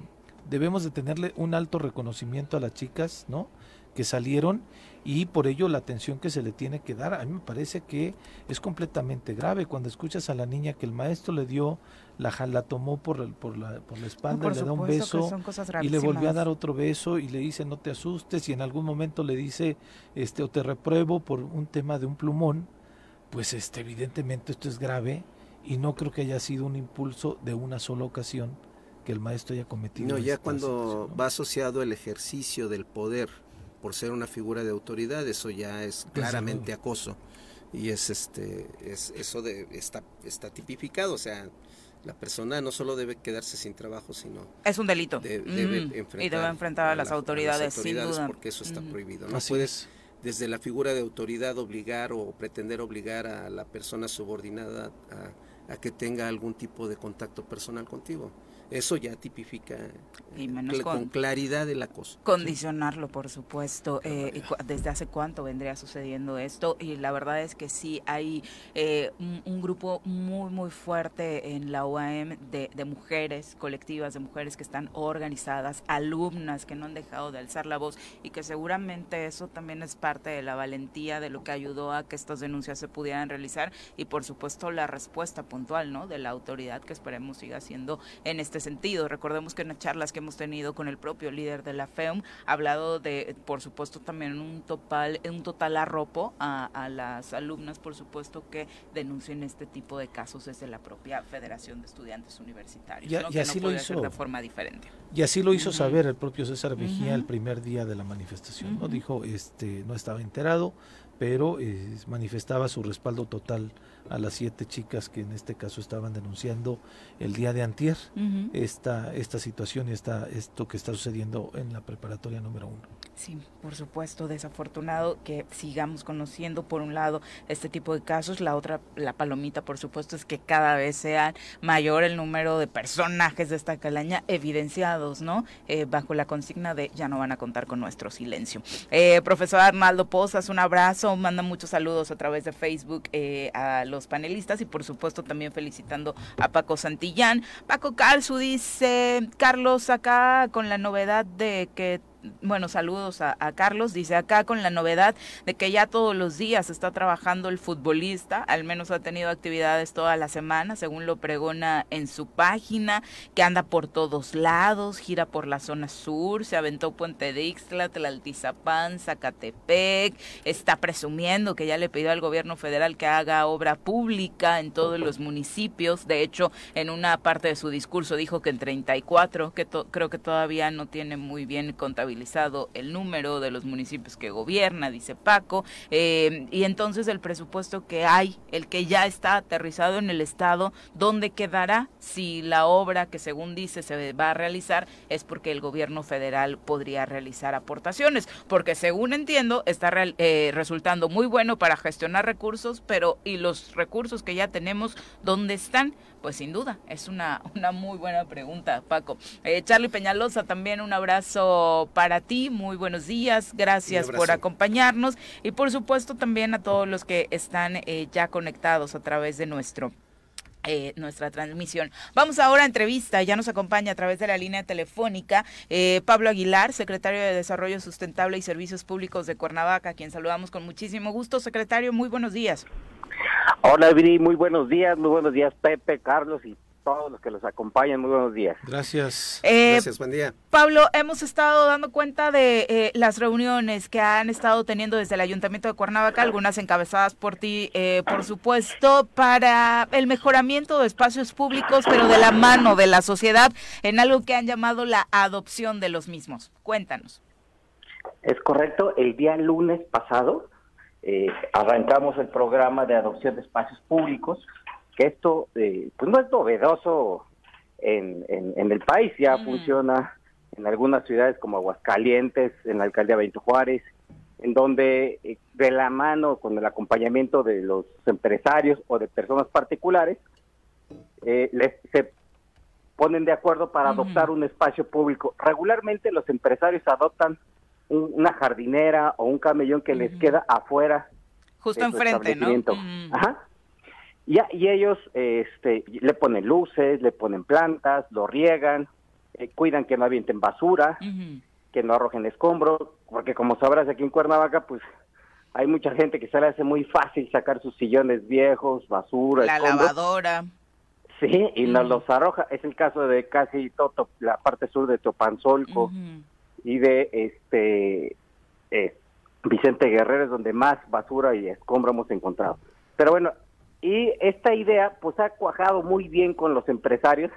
debemos de tenerle un alto reconocimiento a las chicas, ¿no? Que salieron y por ello la atención que se le tiene que dar. A mí me parece que es completamente grave cuando escuchas a la niña que el maestro le dio, la, la tomó por, por, la, por la espalda, le da un beso y le volvió a dar otro beso y le dice no te asustes y en algún momento le dice este o te repruebo por un tema de un plumón, pues este evidentemente esto es grave y no creo que haya sido un impulso de una sola ocasión que el maestro haya cometido. No, ya cuando va asociado el ejercicio del poder por ser una figura de autoridad, eso ya es claramente acoso. Y es este, es, eso de, está, está tipificado, o sea, la persona no solo debe quedarse sin trabajo, sino... Es un delito. debe enfrentar y debe enfrentar a, las, autoridades, sin duda. Porque eso está prohibido. No puedes, desde la figura de autoridad, obligar o pretender obligar a la persona subordinada a a que tenga algún tipo de contacto personal contigo. Eso ya tipifica y con, claridad el acoso. Condicionarlo, por supuesto. Eh, ¿Desde hace cuánto vendría sucediendo esto? Y la verdad es que sí, hay eh, un, grupo muy, muy fuerte en la UAM de, de, mujeres, colectivas de mujeres que están organizadas, alumnas que no han dejado de alzar la voz y que seguramente eso también es parte de la valentía de lo que ayudó a que estas denuncias se pudieran realizar y por supuesto la respuesta puntual ¿no? de la autoridad que esperemos siga siendo en este sentido. Recordemos que en las charlas que hemos tenido con el propio líder de la FEUM ha hablado de, por supuesto, también un total, un total arropo a, las alumnas, por supuesto, que denuncien este tipo de casos desde la propia Federación de Estudiantes Universitarios. Y, así lo hizo de forma diferente. Y así lo hizo saber el propio César Mejía el primer día de la manifestación. ¿no? Dijo, este, no estaba enterado, pero eh, manifestaba su respaldo total a las siete chicas que en este caso estaban denunciando el día de antier esta, esta situación y esta, esto que está sucediendo en la preparatoria número uno. Sí, por supuesto, desafortunado que sigamos conociendo por un lado este tipo de casos, la otra, la palomita por supuesto es que cada vez sea mayor el número de personajes de esta calaña evidenciados, ¿no? Eh, bajo la consigna de ya no van a contar con nuestro silencio. Eh, profesor Arnaldo Pozas, un abrazo, manda muchos saludos a través de Facebook eh, a los panelistas y por supuesto también felicitando a Paco Santillán. Paco Calzu dice, Carlos, acá con la novedad de que bueno, saludos a, Carlos, dice acá con la novedad de que ya todos los días está trabajando el futbolista, al menos ha tenido actividades toda la semana, según lo pregona en su página, que anda por todos lados, gira por la zona sur, se aventó Puente de Ixtla, Tlaltizapán, Zacatepec, está presumiendo que ya le pidió al gobierno federal que haga obra pública en todos los municipios, de hecho, en una parte de su discurso dijo que en 34, que creo que todavía no tiene muy bien contabilidad el número de los municipios que gobierna, dice Paco, eh, y entonces el presupuesto que hay, el que ya está aterrizado en el Estado, ¿dónde quedará si la obra que según dice se va a realizar es porque el gobierno federal podría realizar aportaciones? Porque según entiendo está eh, resultando muy bueno para gestionar recursos, pero ¿y los recursos que ya tenemos, dónde están? Pues sin duda, es una, una muy buena pregunta, Paco. Eh, Charlie Peñalosa, también un abrazo para ti, muy buenos días, gracias por acompañarnos y por supuesto también a todos los que están eh, ya conectados a través de nuestro eh, nuestra transmisión. Vamos ahora a entrevista, ya nos acompaña a través de la línea telefónica Pablo Aguilar, secretario de Desarrollo Sustentable y Servicios Públicos de Cuernavaca, a quien saludamos con muchísimo gusto. Secretario, muy buenos días. Hola, Viri, muy buenos días, muy buenos días, Pepe, Carlos y todos los que los acompañan. Muy buenos días. Gracias. Eh, Gracias, buen día. Pablo, hemos estado dando cuenta de eh, las reuniones que han estado teniendo desde el Ayuntamiento de Cuernavaca, algunas encabezadas por ti, eh, por supuesto, para el mejoramiento de espacios públicos, pero de la mano de la sociedad, en algo que han llamado la adopción de los mismos. Cuéntanos. Es correcto, el día lunes pasado eh, arrancamos el programa de adopción de espacios públicos, que esto eh, pues no es novedoso en, en, el país, ya mm. funciona en algunas ciudades como Aguascalientes, en la alcaldía Benito Juárez, en donde eh, de la mano con el acompañamiento de los empresarios o de personas particulares, les, se ponen de acuerdo para adoptar un espacio público. Regularmente los empresarios adoptan una jardinera o un camellón que les queda afuera. Justo enfrente, ¿no? Ajá. Y, y, ellos este, le ponen luces, le ponen plantas, lo riegan, eh, cuidan que no avienten basura, que no arrojen escombros, porque como sabrás aquí en Cuernavaca, pues hay mucha gente que se le hace muy fácil sacar sus sillones viejos, basura, la lavadora. Sí, y nos los arroja. Es el caso de casi todo la parte sur de Topanzolco y de este eh, Vicente Guerrero es donde más basura y escombro hemos encontrado. Pero bueno, y esta idea pues ha cuajado muy bien con los empresarios.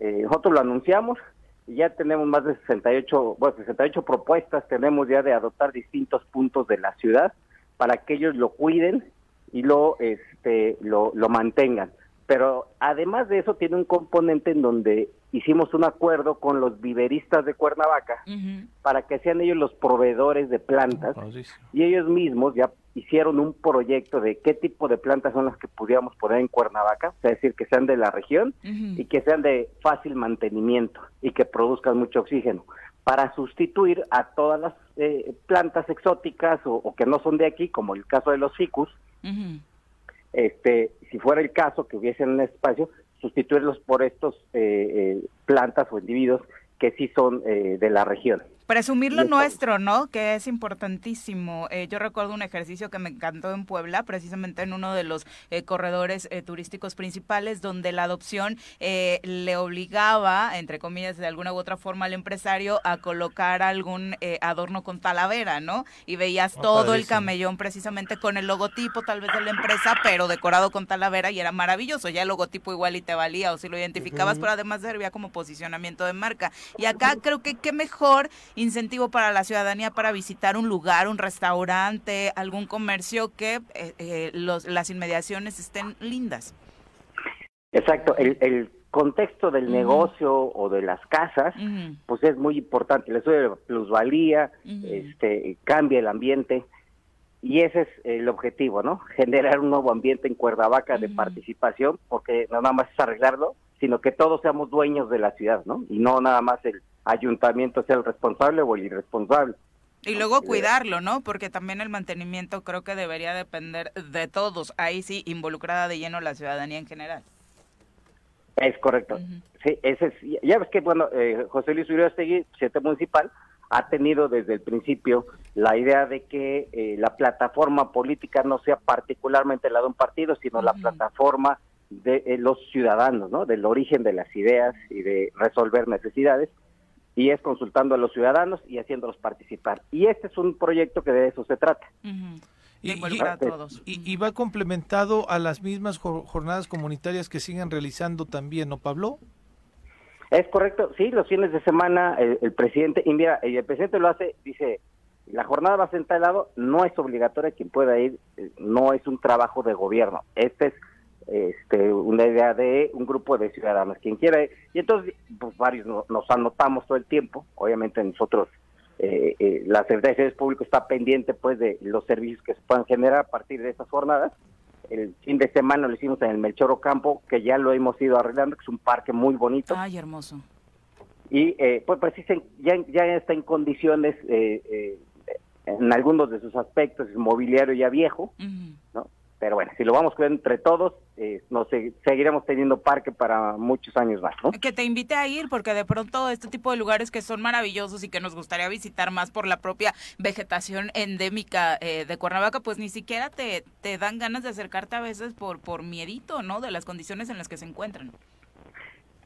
Eh, nosotros lo anunciamos y ya tenemos más de 68, bueno, 68 propuestas tenemos ya de adoptar distintos puntos de la ciudad para que ellos lo cuiden y lo este lo, lo mantengan. Pero además de eso tiene un componente en donde hicimos un acuerdo con los viveristas de Cuernavaca para que sean ellos los proveedores de plantas y ellos mismos ya hicieron un proyecto de qué tipo de plantas son las que pudiéramos poner en Cuernavaca, es decir, que sean de la región y que sean de fácil mantenimiento y que produzcan mucho oxígeno para sustituir a todas las eh, plantas exóticas o, que no son de aquí, como el caso de los ficus, este, si fuera el caso que hubiesen un espacio, sustituirlos por estos eh, eh, plantas o individuos que sí son de la región. Presumir lo nuestro, ¿no? Que es importantísimo. Eh, yo recuerdo un ejercicio que me encantó en Puebla, precisamente en uno de los eh, corredores eh, turísticos principales, donde la adopción le obligaba, entre comillas, de alguna u otra forma al empresario a colocar algún adorno con talavera, ¿no? Y veías ah, todo el camellón precisamente con el logotipo tal vez de la empresa, pero decorado con talavera y era maravilloso. Ya el logotipo igual y te valía o si lo identificabas, pero además servía como posicionamiento de marca. Y acá creo que qué mejor incentivo para la ciudadanía para visitar un lugar, un restaurante, algún comercio que eh, eh, los, las inmediaciones estén lindas. Exacto, el, contexto del negocio o de las casas, pues es muy importante, le sube plusvalía, este, cambia el ambiente. Y ese es el objetivo, ¿no? Generar un nuevo ambiente en Cuernavaca de participación, porque no nada más es arreglarlo, sino que todos seamos dueños de la ciudad, ¿no? Y no nada más el ayuntamiento sea el responsable o el irresponsable. Y luego cuidarlo, ¿no? Porque también el mantenimiento creo que debería depender de todos. Ahí sí, involucrada de lleno la ciudadanía en general. Es correcto. Sí, ese es, ya ves que, bueno, eh, José Luis Uriostegui, presidente municipal, ha tenido desde el principio la idea de que eh, la plataforma política no sea particularmente la de un partido, sino la plataforma de eh, los ciudadanos, ¿no? Del origen de las ideas y de resolver necesidades y es consultando a los ciudadanos y haciéndolos participar. Y este es un proyecto que de eso se trata. y, va complementado a las mismas jornadas comunitarias que siguen realizando también, ¿no, Pablo? Es correcto, sí, los fines de semana el, presidente, y mira, el presidente lo hace, dice, la jornada va a ser lado, no es obligatoria quien pueda ir, eh, no es un trabajo de gobierno, este es este, una idea de un grupo de ciudadanos, quien quiera. Y entonces, pues varios nos anotamos todo el tiempo. Obviamente nosotros, eh, eh, la Secretaría de Servicios Públicos está pendiente pues de los servicios que se puedan generar a partir de esas jornadas. El fin de semana lo hicimos en el Melchoro Campo, que ya lo hemos ido arreglando, que es un parque muy bonito. Ay, hermoso. Y eh, pues, pues ya, ya está en condiciones, eh, en algunos de sus aspectos, es mobiliario ya viejo, ¿no? Pero bueno, si lo vamos ver entre todos, eh, nos seguiremos teniendo parque para muchos años más, ¿no? Que te invite a ir, porque de pronto este tipo de lugares que son maravillosos y que nos gustaría visitar más por la propia vegetación endémica eh, de Cuernavaca, pues ni siquiera te, te dan ganas de acercarte a veces por, por miedito, ¿no? De las condiciones en las que se encuentran.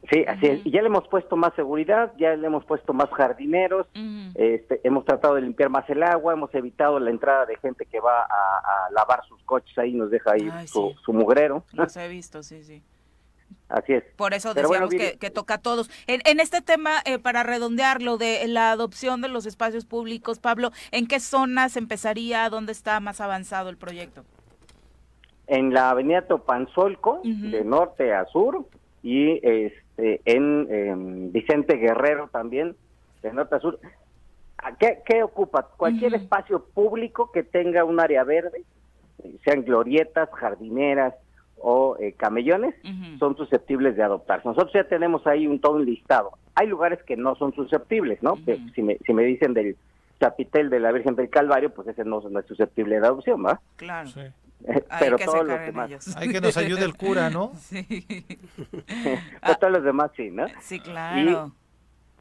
Sí, así es. Y ya le hemos puesto más seguridad, ya le hemos puesto más jardineros, este, hemos tratado de limpiar más el agua, hemos evitado la entrada de gente que va a, lavar sus coches ahí, nos deja ahí su, mugrero. Los he visto, sí, sí. Así es. Por eso decíamos que, toca a todos. En, este tema, eh, para redondearlo de la adopción de los espacios públicos, Pablo, ¿en qué zonas empezaría? ¿Dónde está más avanzado el proyecto? En la avenida Topanzolco, de norte a sur, y este, en Vicente Guerrero también, de norte a sur. ¿Qué, ocupa? Cualquier espacio público que tenga un área verde, sean glorietas, jardineras o eh, camellones, son susceptibles de adoptarse. Nosotros ya tenemos ahí un todo un listado. Hay lugares que no son susceptibles, ¿no? si, me, si me dicen del chapitel de la Virgen del Calvario, pues ese no, es susceptible de adopción, ¿va? Claro. Pero todos los demás. Hay que nos ayude el cura, ¿no? Sí. pues todos los demás sí, ¿no? Sí, claro.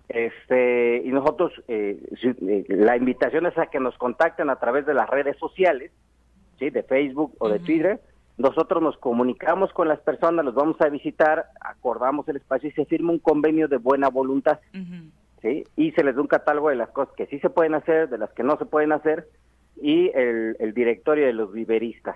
Y, este, y nosotros, eh, eh, la invitación es a que nos contacten a través de las redes sociales, ¿sí? De Facebook o de Twitter. Nosotros nos comunicamos con las personas, los vamos a visitar, acordamos el espacio y se firma un convenio de buena voluntad. ¿sí? Y se les da un catálogo de las cosas que sí se pueden hacer, de las que no se pueden hacer, y el, el directorio de los viveristas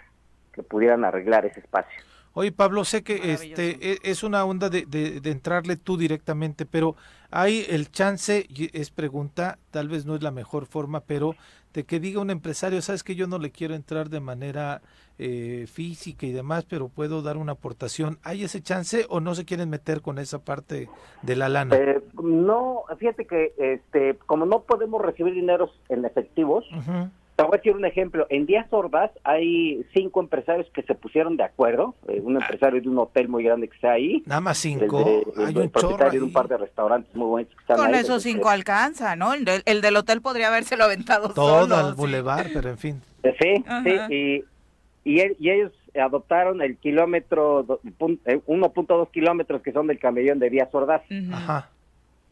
que pudieran arreglar ese espacio. Oye, Pablo, sé que este e, es una onda de, de, entrarle tú directamente, pero hay el chance, es pregunta, tal vez no es la mejor forma, pero de que diga un empresario, sabes que yo no le quiero entrar de manera eh, física y demás, pero puedo dar una aportación. ¿Hay ese chance o no se quieren meter con esa parte de la lana? Eh, no, fíjate que este, como no podemos recibir dineros en efectivos, te voy a decir un ejemplo. En Díaz Ordaz hay cinco empresarios que se pusieron de acuerdo. Eh, un empresario de un hotel muy grande que está ahí. Nada más cinco. hay un propietario de un par de restaurantes muy buenos que están Con esos cinco alcanza, ¿no? El, del hotel podría habérselo aventado Todo al bulevar, pero en fin. Eh, sí, sí. Y, y, ellos adoptaron el kilómetro, 1.2 eh, kilómetros que son del camellón de Díaz Ordaz. Ajá.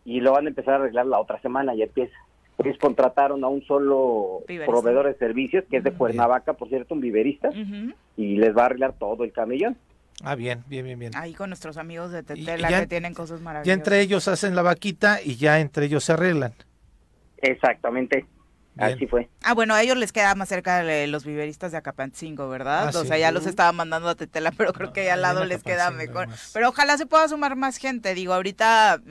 Y lo van a empezar a arreglar la otra semana y empieza ellos contrataron a un solo proveedor de servicios, que es de Cuernavaca, por cierto, un viverista, y les va a arreglar todo el camellón. Ah, bien, bien, bien, bien. Ahí con nuestros amigos de Tetela que tienen cosas maravillosas. Ya entre ellos hacen la vaquita y ya entre ellos se arreglan. Exactamente. Así fue. Ah, bueno, a ellos les queda más cerca de los viveristas de Acapancingo, ¿verdad? Ah, o sea, ya los estaba mandando a Tetela, pero creo que al lado les queda mejor. Pero ojalá se pueda sumar más gente. Digo, ahorita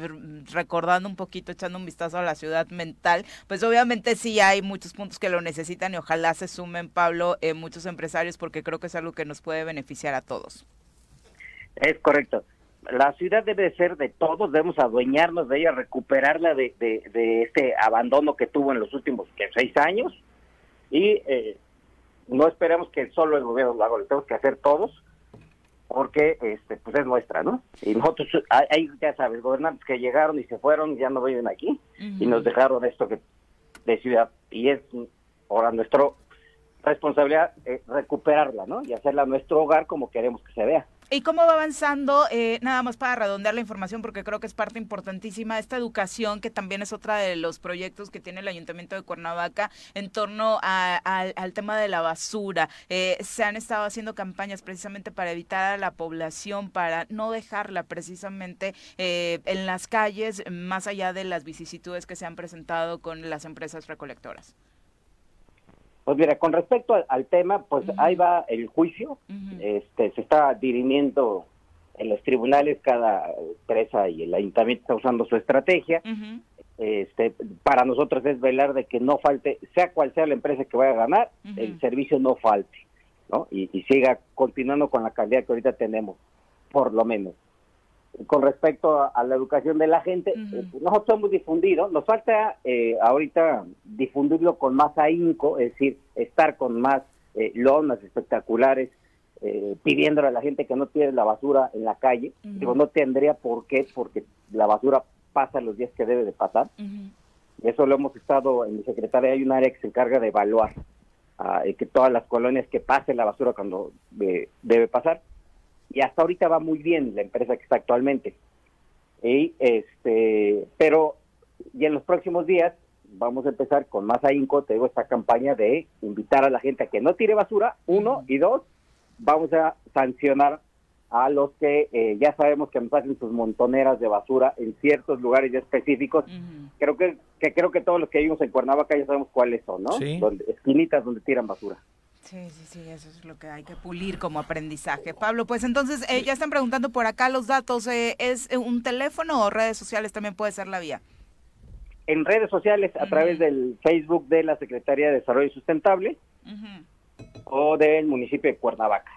recordando un poquito, echando un vistazo a la ciudad mental, pues obviamente sí hay muchos puntos que lo necesitan y ojalá se sumen, Pablo, eh, muchos empresarios, porque creo que es algo que nos puede beneficiar a todos. Es correcto la ciudad debe ser de todos, debemos adueñarnos de ella, recuperarla de, de, este abandono que tuvo en los últimos seis años y eh, no esperemos que solo el gobierno lo haga, lo tenemos que hacer todos porque este pues es nuestra, ¿no? Y nosotros, hay, ya sabes, gobernantes que llegaron y se fueron, ya no viven aquí y nos dejaron esto que de ciudad y es ahora nuestra responsabilidad eh, recuperarla, ¿no? Y hacerla nuestro hogar como queremos que se vea. ¿Y cómo va avanzando, eh, nada más para redondear la información, porque creo que es parte importantísima, esta educación, que también es otra de los proyectos que tiene el Ayuntamiento de Cuernavaca en torno al tema de la basura? Eh, se han estado haciendo campañas precisamente para evitar a la población, para no dejarla precisamente eh, en las calles, más allá de las vicisitudes que se han presentado con las empresas recolectoras. Pues mira, con respecto al, tema, pues ahí va el juicio, este, se está dirimiendo en los tribunales, cada empresa y el ayuntamiento está usando su estrategia. este, para nosotros es velar de que no falte, sea cual sea la empresa que vaya a ganar, el servicio no falte, ¿no? Y, y siga continuando con la calidad que ahorita tenemos, por lo menos con respecto a, la educación de la gente, eh, nosotros hemos difundido, nos falta eh, ahorita difundirlo con más ahínco, es decir, estar con más eh, lonas espectaculares, pidiéndole a la gente que no tire la basura en la calle. Digo, no tendría por qué, porque la basura pasa los días que debe de pasar. Eso lo hemos estado, en mi secretaria hay un área que se encarga de evaluar ah, que todas las colonias que pase la basura cuando debe pasar y hasta ahorita va muy bien la empresa que está actualmente. Y este, pero y en los próximos días vamos a empezar con más ahínco, te digo, esta campaña de invitar a la gente a que no tire basura, uno, y dos, vamos a sancionar a los que eh, ya sabemos que nos hacen sus montoneras de basura en ciertos lugares ya específicos. Creo que, que, creo que todos los que vivimos en Cuernavaca ya sabemos cuáles son, ¿no? Donde, esquinitas donde tiran basura. Sí, sí, sí, eso es lo que hay que pulir como aprendizaje. Pablo, pues entonces eh, ya están preguntando por acá los datos. Eh, ¿Es un teléfono o redes sociales también puede ser la vía? En redes sociales, a través del Facebook de la Secretaría de Desarrollo Sustentable o del municipio de Cuernavaca.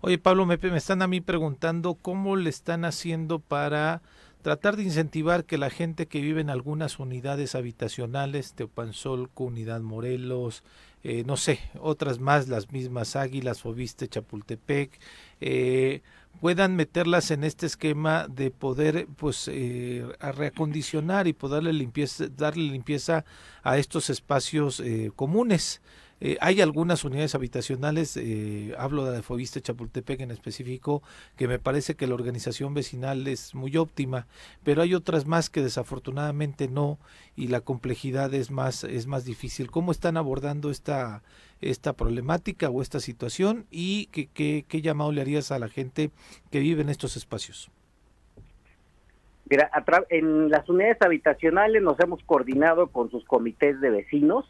Oye, Pablo, me, me están a mí preguntando cómo le están haciendo para tratar de incentivar que la gente que vive en algunas unidades habitacionales, Teopanzolco, Unidad Morelos, eh, no sé, otras más, las mismas Águilas, Fobiste, Chapultepec, eh, puedan meterlas en este esquema de poder pues eh, reacondicionar y poderle limpieza, darle limpieza a estos espacios eh, comunes. Eh, hay algunas unidades habitacionales, eh, hablo de Fobiste Chapultepec en específico, que me parece que la organización vecinal es muy óptima, pero hay otras más que desafortunadamente no y la complejidad es más es más difícil. ¿Cómo están abordando esta esta problemática o esta situación y qué, qué, qué llamado le harías a la gente que vive en estos espacios? Mira, en las unidades habitacionales nos hemos coordinado con sus comités de vecinos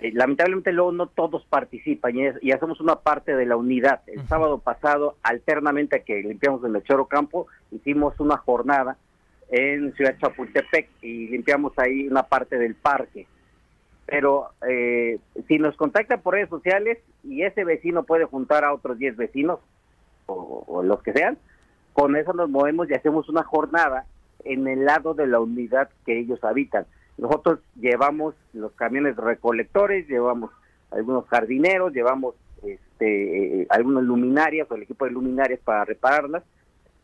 eh, lamentablemente luego no todos participan y, hacemos una parte de la unidad. El sábado pasado, alternamente que limpiamos el Mechoro Campo, hicimos una jornada en Ciudad Chapultepec y limpiamos ahí una parte del parque. Pero eh, si nos contacta por redes sociales y ese vecino puede juntar a otros 10 vecinos o, o los que sean, con eso nos movemos y hacemos una jornada en el lado de la unidad que ellos habitan nosotros llevamos los camiones recolectores, llevamos algunos jardineros, llevamos este, eh, algunas luminarias o el equipo de luminarias para repararlas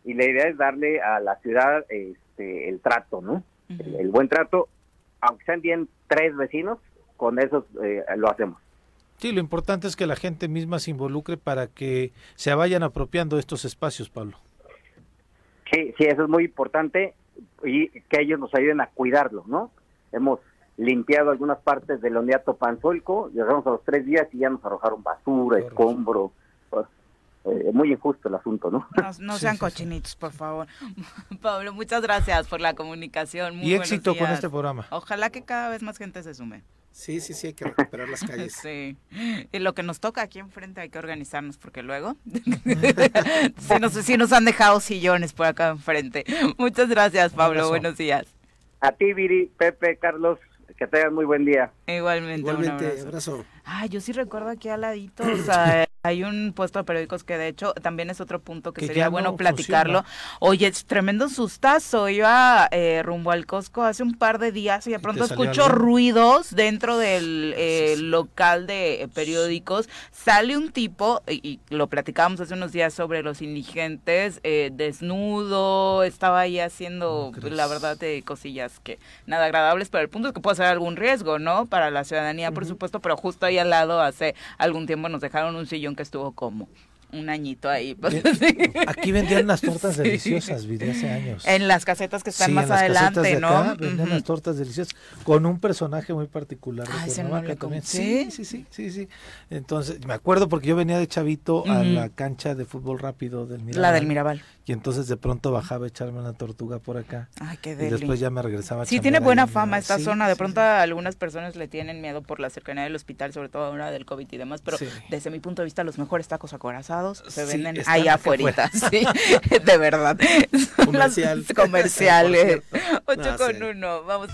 y la idea es darle a la ciudad este, el trato, ¿no? el, buen trato, aunque sean bien tres vecinos, con eso eh, lo hacemos. Sí, lo importante es que la gente misma se involucre para que se vayan apropiando estos espacios, Pablo. Sí, sí, eso es muy importante y que ellos nos ayuden a cuidarlo, ¿no? Hemos limpiado algunas partes del Oniato Panzolco, llegamos a los tres días y ya nos arrojaron basura, escombro. Pues, eh, muy injusto el asunto, ¿no? No, sean cochinitos, por favor. Pablo, muchas gracias por la comunicación. y éxito con este programa. Ojalá que cada vez más gente se sume. Sí, sí, sí, hay que recuperar las calles. Sí. Y lo que nos toca aquí enfrente hay que organizarnos porque luego sí, nos, han dejado sillones por acá enfrente. Muchas gracias, Pablo. Buenos días. A ti, Viri, Pepe, Carlos, que tengan muy buen día. Igualmente. Igualmente, un abrazo. Ay, yo sí recuerdo aquí al ladito, o sea, hay un puesto de periódicos que de hecho también es otro punto que, sería bueno platicarlo. Oye, es tremendo sustazo. Iba eh, rumbo al Costco hace un par de días y de pronto escucho ruidos dentro del eh, local de periódicos. Sale un tipo, y, lo platicábamos hace unos días sobre los indigentes, eh, desnudo, estaba ahí haciendo, la verdad, de cosillas que nada agradables, pero el punto es que puede ser algún riesgo, ¿no? Para la ciudadanía, por supuesto, pero justo ahí al lado hace algún tiempo nos dejaron un sillón que estuvo como un añito ahí. Pues, aquí vendían las tortas deliciosas, vi hace años. En las casetas que están más adelante, ¿no? vendían las tortas deliciosas con un personaje muy particular. De ¿Sí? sí, sí, sí, sí. Entonces, me acuerdo porque yo venía de chavito a la cancha de fútbol rápido del Mirabal. La del Mirabal. Y entonces de pronto bajaba a echarme una tortuga por acá. Ay, qué Y después ya me regresaba. sí, tiene buena fama esta zona. De pronto algunas personas le tienen miedo por la cercanía del hospital, sobre todo ahora del COVID y demás. Pero desde mi punto de vista, los mejores tacos acorazados se venden ahí afuera. Sí, de verdad. Comercial. comerciales. 8 con 1. Vamos.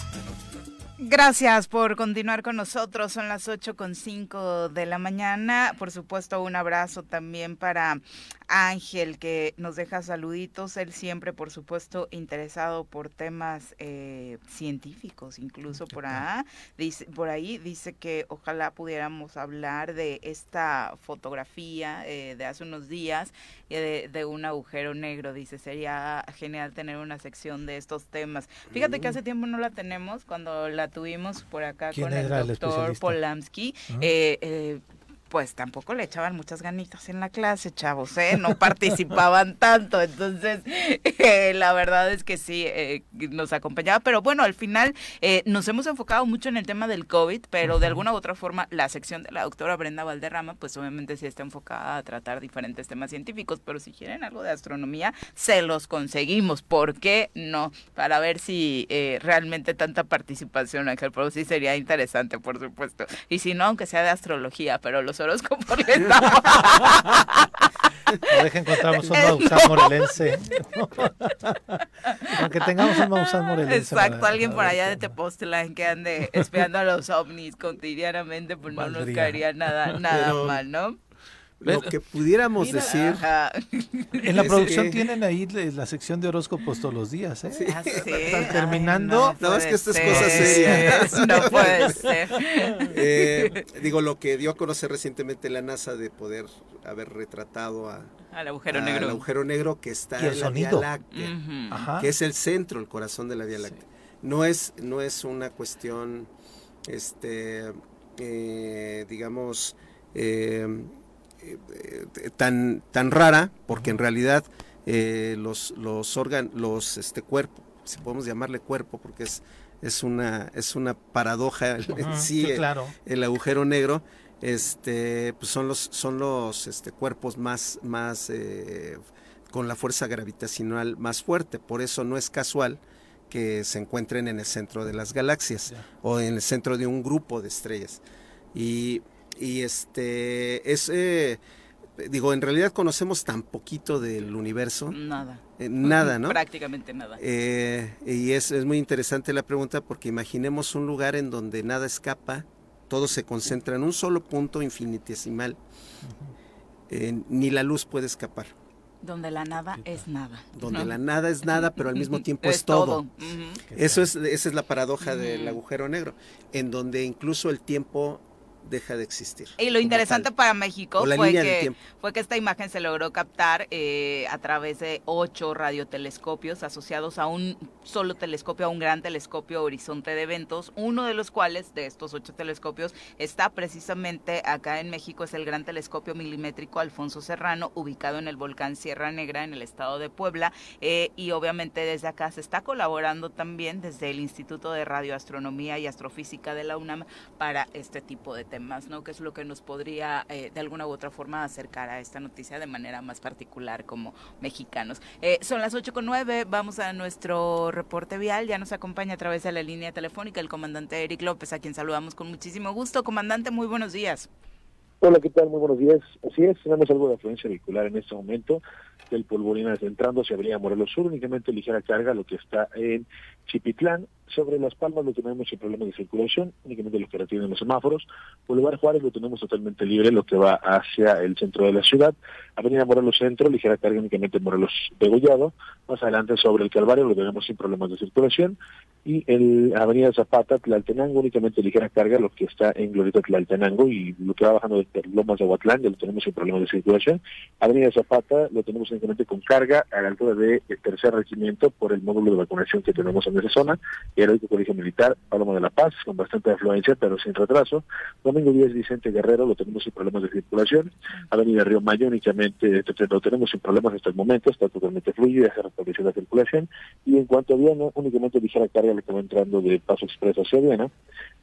Gracias por continuar con nosotros. Son las ocho con cinco de la mañana. Por supuesto, un abrazo también para Ángel, que nos deja saluditos. Él siempre, por supuesto, interesado por temas eh, científicos, incluso por ahí, dice, por ahí dice que ojalá pudiéramos hablar de esta fotografía eh, de hace unos días eh, de, un agujero negro. Dice, sería genial tener una sección de estos temas. Fíjate que hace tiempo no la tenemos cuando la tuvimos por acá con el doctor Polanski. Eh, eh, pues tampoco le echaban muchas ganitas en la clase, chavos, ¿eh? No participaban tanto, entonces eh, la verdad es que sí, eh, nos acompañaba, pero bueno, al final eh, nos hemos enfocado mucho en el tema del COVID, pero de alguna u otra forma la sección de la doctora Brenda Valderrama, pues obviamente sí está enfocada a tratar diferentes temas científicos, pero si quieren algo de astronomía, se los conseguimos, ¿por qué no? Para ver si realmente tanta participación, Ángel, pero sí sería interesante, por supuesto, y si no, aunque sea de astrología, pero los horóscopos le estamos... Deja encontramos un Maussan morelense. Aunque tengamos un Maussan morelense. Exacto, alguien por allá de Tepoztlán que ande espiando a los ovnis cotidianamente, pues no nos caería nada, nada mal, ¿no? Lo que pudiéramos decir. En la producción tienen ahí la sección de horóscopos todos los días, ¿eh? Ah, Están terminando. no, es que esto es cosa seria. No puede ser. Eh, digo, lo que dio a conocer recientemente la NASA de poder haber retratado a, al agujero negro. Al agujero negro que está en la Vía Láctea, que es el centro, el corazón de la Vía Láctea. No es, no es una cuestión, este, eh, digamos, eh, tan, tan rara, porque en realidad eh, los, los órganos, los este cuerpo, si podemos llamarle cuerpo, porque es, es una, es una paradoja en sí, claro. el, agujero negro, este, pues son los, son los este, cuerpos más, más eh, con la fuerza gravitacional más fuerte. Por eso no es casual que se encuentren en el centro de las galaxias o en el centro de un grupo de estrellas. Y, y este, es, eh, digo, en realidad conocemos tan poquito del universo. Nada. Eh, nada, ¿no? Prácticamente nada. Eh, y es, es muy interesante la pregunta porque imaginemos un lugar en donde nada escapa, todo se concentra en un solo punto infinitesimal. ni la luz puede escapar. Donde la nada es nada. Donde la nada es nada, pero al mismo tiempo es, todo. Eso es, esa es la paradoja del agujero negro, en donde incluso el tiempo deja de existir. Y lo interesante para México fue que, fue que esta imagen se logró captar eh, a través de ocho radiotelescopios asociados a un solo telescopio, a un gran telescopio horizonte de eventos, uno de los cuales, de estos ocho telescopios, está precisamente acá en México, es el gran telescopio milimétrico Alfonso Serrano, ubicado en el volcán Sierra Negra, en el estado de Puebla, eh, y obviamente desde acá se está colaborando también desde el Instituto de Radioastronomía y Astrofísica de la UNAM para este tipo de temas, ¿no? Que es lo que nos podría eh, de alguna u otra forma acercar a esta noticia de manera más particular como mexicanos. Eh, son las 8 con 9, vamos a nuestro reporte vial, ya nos acompaña a través de la línea telefónica el comandante Eric López, a quien saludamos con muchísimo gusto. Comandante, muy buenos días. Hola, ¿qué tal? Muy buenos días. Así es, tenemos algo de afluencia vehicular en este momento del Polvorinas entrando hacia Avenida Morelos Sur, únicamente ligera carga, lo que está en Chipitlán, sobre Las Palmas lo tenemos sin problema de circulación, únicamente lo que retienen los semáforos. Boulevard Juárez lo tenemos totalmente libre, lo que va hacia el centro de la ciudad. Avenida Morelos Centro, ligera carga únicamente Morelos Degollado. Más adelante sobre el Calvario lo tenemos sin problemas de circulación. Y el Avenida Zapata, Tlaltenango, únicamente ligera carga, lo que está en Glorita Tlaltenango y lo que va bajando de Lomas de Aguatlán, ya lo tenemos sin problemas de circulación. Avenida Zapata lo tenemos únicamente con carga a la altura del tercer regimiento por el módulo de vacunación que tenemos en esa zona Heroico Colegio Militar, Paloma de la Paz, con bastante afluencia, pero sin retraso. Domingo 10, Vicente Guerrero, lo tenemos sin problemas de circulación. Avenida Río Mayo, únicamente lo tenemos sin problemas hasta el momento, está totalmente fluido, ya se restableció la circulación. Y en cuanto a Viana, únicamente ligera carga le que entrando de Paso Expreso hacia Viana.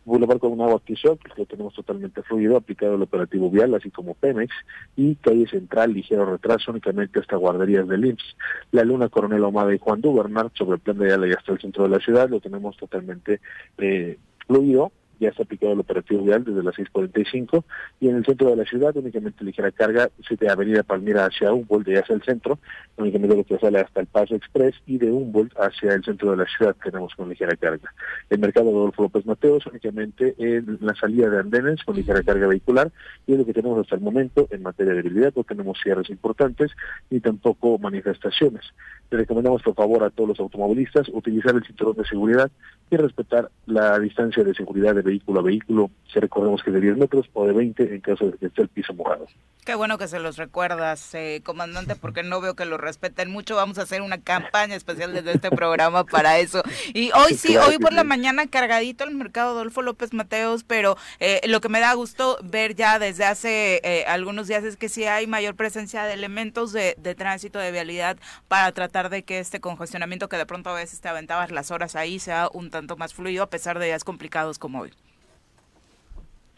Boulevard con un agua que lo tenemos totalmente fluido, aplicado el operativo vial, así como Pemex, y calle central, ligero retraso, únicamente hasta guarderías del IMSS. La Luna Coronel Omada y Juan Dubernard, sobre el plan de Ayala y hasta el centro de la ciudad, lo tenemos totalmente eh, fluido ya está aplicado el operativo vial desde las 6.45 y en el centro de la ciudad únicamente ligera carga de Avenida Palmira hacia Humboldt y hacia el centro, únicamente lo que sale hasta el Paso Express y de Humboldt hacia el centro de la ciudad tenemos con ligera carga. El mercado de Adolfo López Mateos únicamente en la salida de andenes con ligera carga vehicular y es lo que tenemos hasta el momento en materia de debilidad, no tenemos cierres importantes ni tampoco manifestaciones. Le recomendamos por favor a todos los automovilistas utilizar el cinturón de seguridad y respetar la distancia de seguridad de vehículo a vehículo, si recordemos que de 10 metros o de 20 en caso de que esté el piso mojado. Qué bueno que se los recuerdas, eh, comandante, porque no veo que lo respeten mucho. Vamos a hacer una campaña especial desde este programa para eso. Y hoy sí, hoy por la mañana cargadito el mercado Adolfo López Mateos, pero eh, lo que me da gusto ver ya desde hace eh, algunos días es que sí hay mayor presencia de elementos de, de tránsito, de vialidad, para tratar de que este congestionamiento que de pronto a veces te aventabas las horas ahí sea un tanto más fluido a pesar de días complicados como hoy.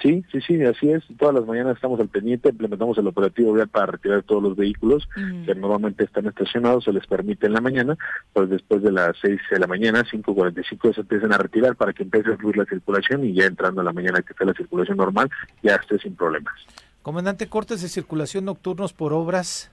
Sí, sí, sí, así es. Todas las mañanas estamos al pendiente, implementamos el operativo vial para retirar todos los vehículos que normalmente están estacionados, se les permite en la mañana, pues después de las 6 de la mañana, 5.45 se empiezan a retirar para que empiece a fluir la circulación y ya entrando a la mañana que esté la circulación normal, ya esté sin problemas. Comandante, cortes de circulación nocturnos por obras.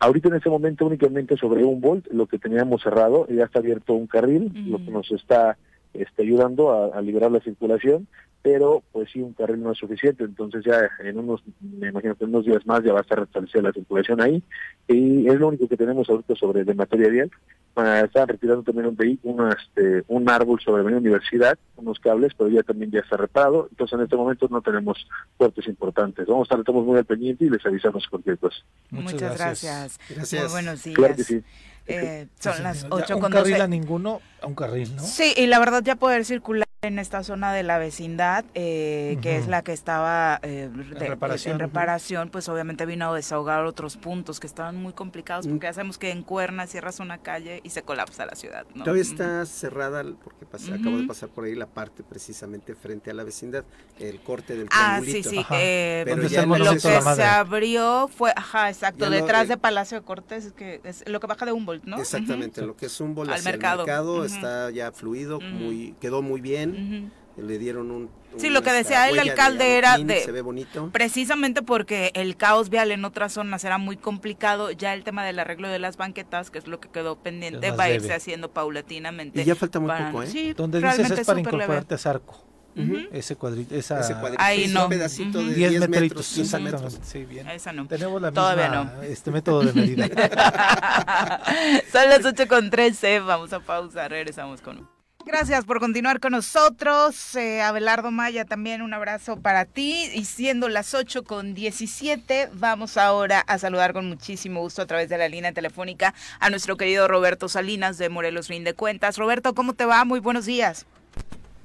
Ahorita en este momento únicamente sobre un volt, lo que teníamos cerrado, ya está abierto un carril, lo que nos está este, ayudando a, liberar la circulación, pero pues sí, un carril no es suficiente, entonces ya en unos, me imagino que en unos días más ya va a estar restablecida la circulación ahí, y es lo único que tenemos ahorita sobre de materia vial. Uh, están retirando también un vehículo, este, un árbol sobre la universidad, unos cables, pero ya también ya está reparado, entonces en este momento no tenemos cortes importantes. Vamos a estar estamos muy al pendiente y les avisamos cualquier cosa. Muchas, gracias. gracias. Muy buenos días. Claro que sí. Eh, son las 8 un con carril 12. a ninguno, a un carril, ¿no? Sí, y la verdad ya poder circular en esta zona de la vecindad, eh, que es la que estaba eh, de- reparación, en reparación, pues obviamente vino a desahogar otros puntos que estaban muy complicados, porque ya sabemos que en Cuerna cierras una calle y se colapsa la ciudad. ¿no? Todavía está cerrada, porque pasé- acabo de pasar por ahí la parte precisamente frente a la vecindad, el corte del Ah, sí, triangulito. sí. Eh, Pero ¿Dónde ya está el no lo que se abrió fue, ajá, exacto, Ya detrás eh, de Palacio de Cortés, que es lo que baja de Humboldt, ¿no? Exactamente, lo que es un bol Al hacia mercado. el mercado Ujú. está ya fluido, muy, quedó muy bien. Le dieron un... Sí, lo que decía el alcalde era de... Se ve bonito. Precisamente porque el caos vial en otras zonas era muy complicado, ya el tema del arreglo de las banquetas, que es lo que quedó pendiente, va a irse haciendo paulatinamente. Y ya falta muy poco, ¿eh? Sí, Donde dices es para incorporarte a Zarco. Ese cuadrito, esa... Ese cuadrito, Ahí no. Un pedacito de 10, 10 metros, exactamente. Sí, bien. Esa no. Tenemos la Todavía no. este método de medida. Son las 8 con 13, vamos a pausa, regresamos con Gracias por continuar con nosotros. Eh, Abelardo Maya, también un abrazo para ti. Y siendo las 8 con 17, vamos ahora a saludar con muchísimo gusto a través de la línea telefónica a nuestro querido Roberto Salinas de Morelos Fin de Cuentas. Roberto, ¿cómo te va? Muy buenos días.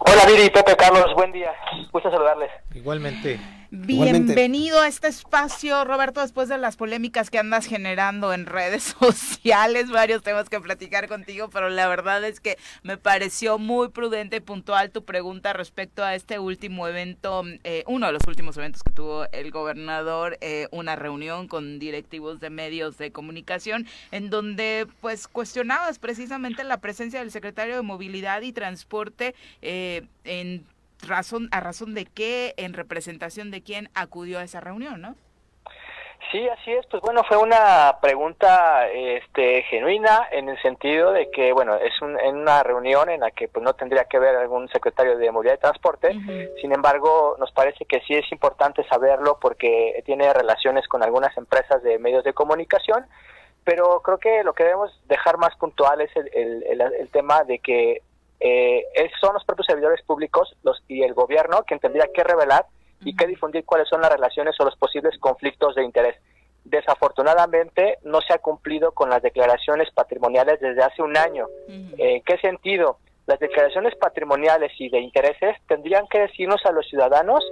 Hola Viri, Pepe, Carlos, buen día. Gusto saludarles. Igualmente. Bienvenido a este espacio, Roberto, después de las polémicas que andas generando en redes sociales, varios temas que platicar contigo, pero la verdad es que me pareció muy prudente y puntual tu pregunta respecto a este último evento, eh, uno de los últimos eventos que tuvo el gobernador, eh, una reunión con directivos de medios de comunicación, en donde pues cuestionabas precisamente la presencia del secretario de Movilidad y Transporte eh, en razón, a razón de qué, en representación de quién acudió a esa reunión, ¿no? Sí, así es. Pues bueno, fue una pregunta este, genuina en el sentido de que, bueno, es en una reunión en la que pues no tendría que ver algún secretario de Movilidad y Transporte. Sin embargo, nos parece que sí es importante saberlo porque tiene relaciones con algunas empresas de medios de comunicación. Pero creo que lo que debemos dejar más puntual es el, el, el tema de que eh, son los propios servidores públicos los, y el gobierno quien tendría que revelar y que difundir cuáles son las relaciones o los posibles conflictos de interés. Desafortunadamente no se ha cumplido con las declaraciones patrimoniales desde hace un año. ¿En qué sentido? Las declaraciones patrimoniales y de intereses tendrían que decirnos a los ciudadanos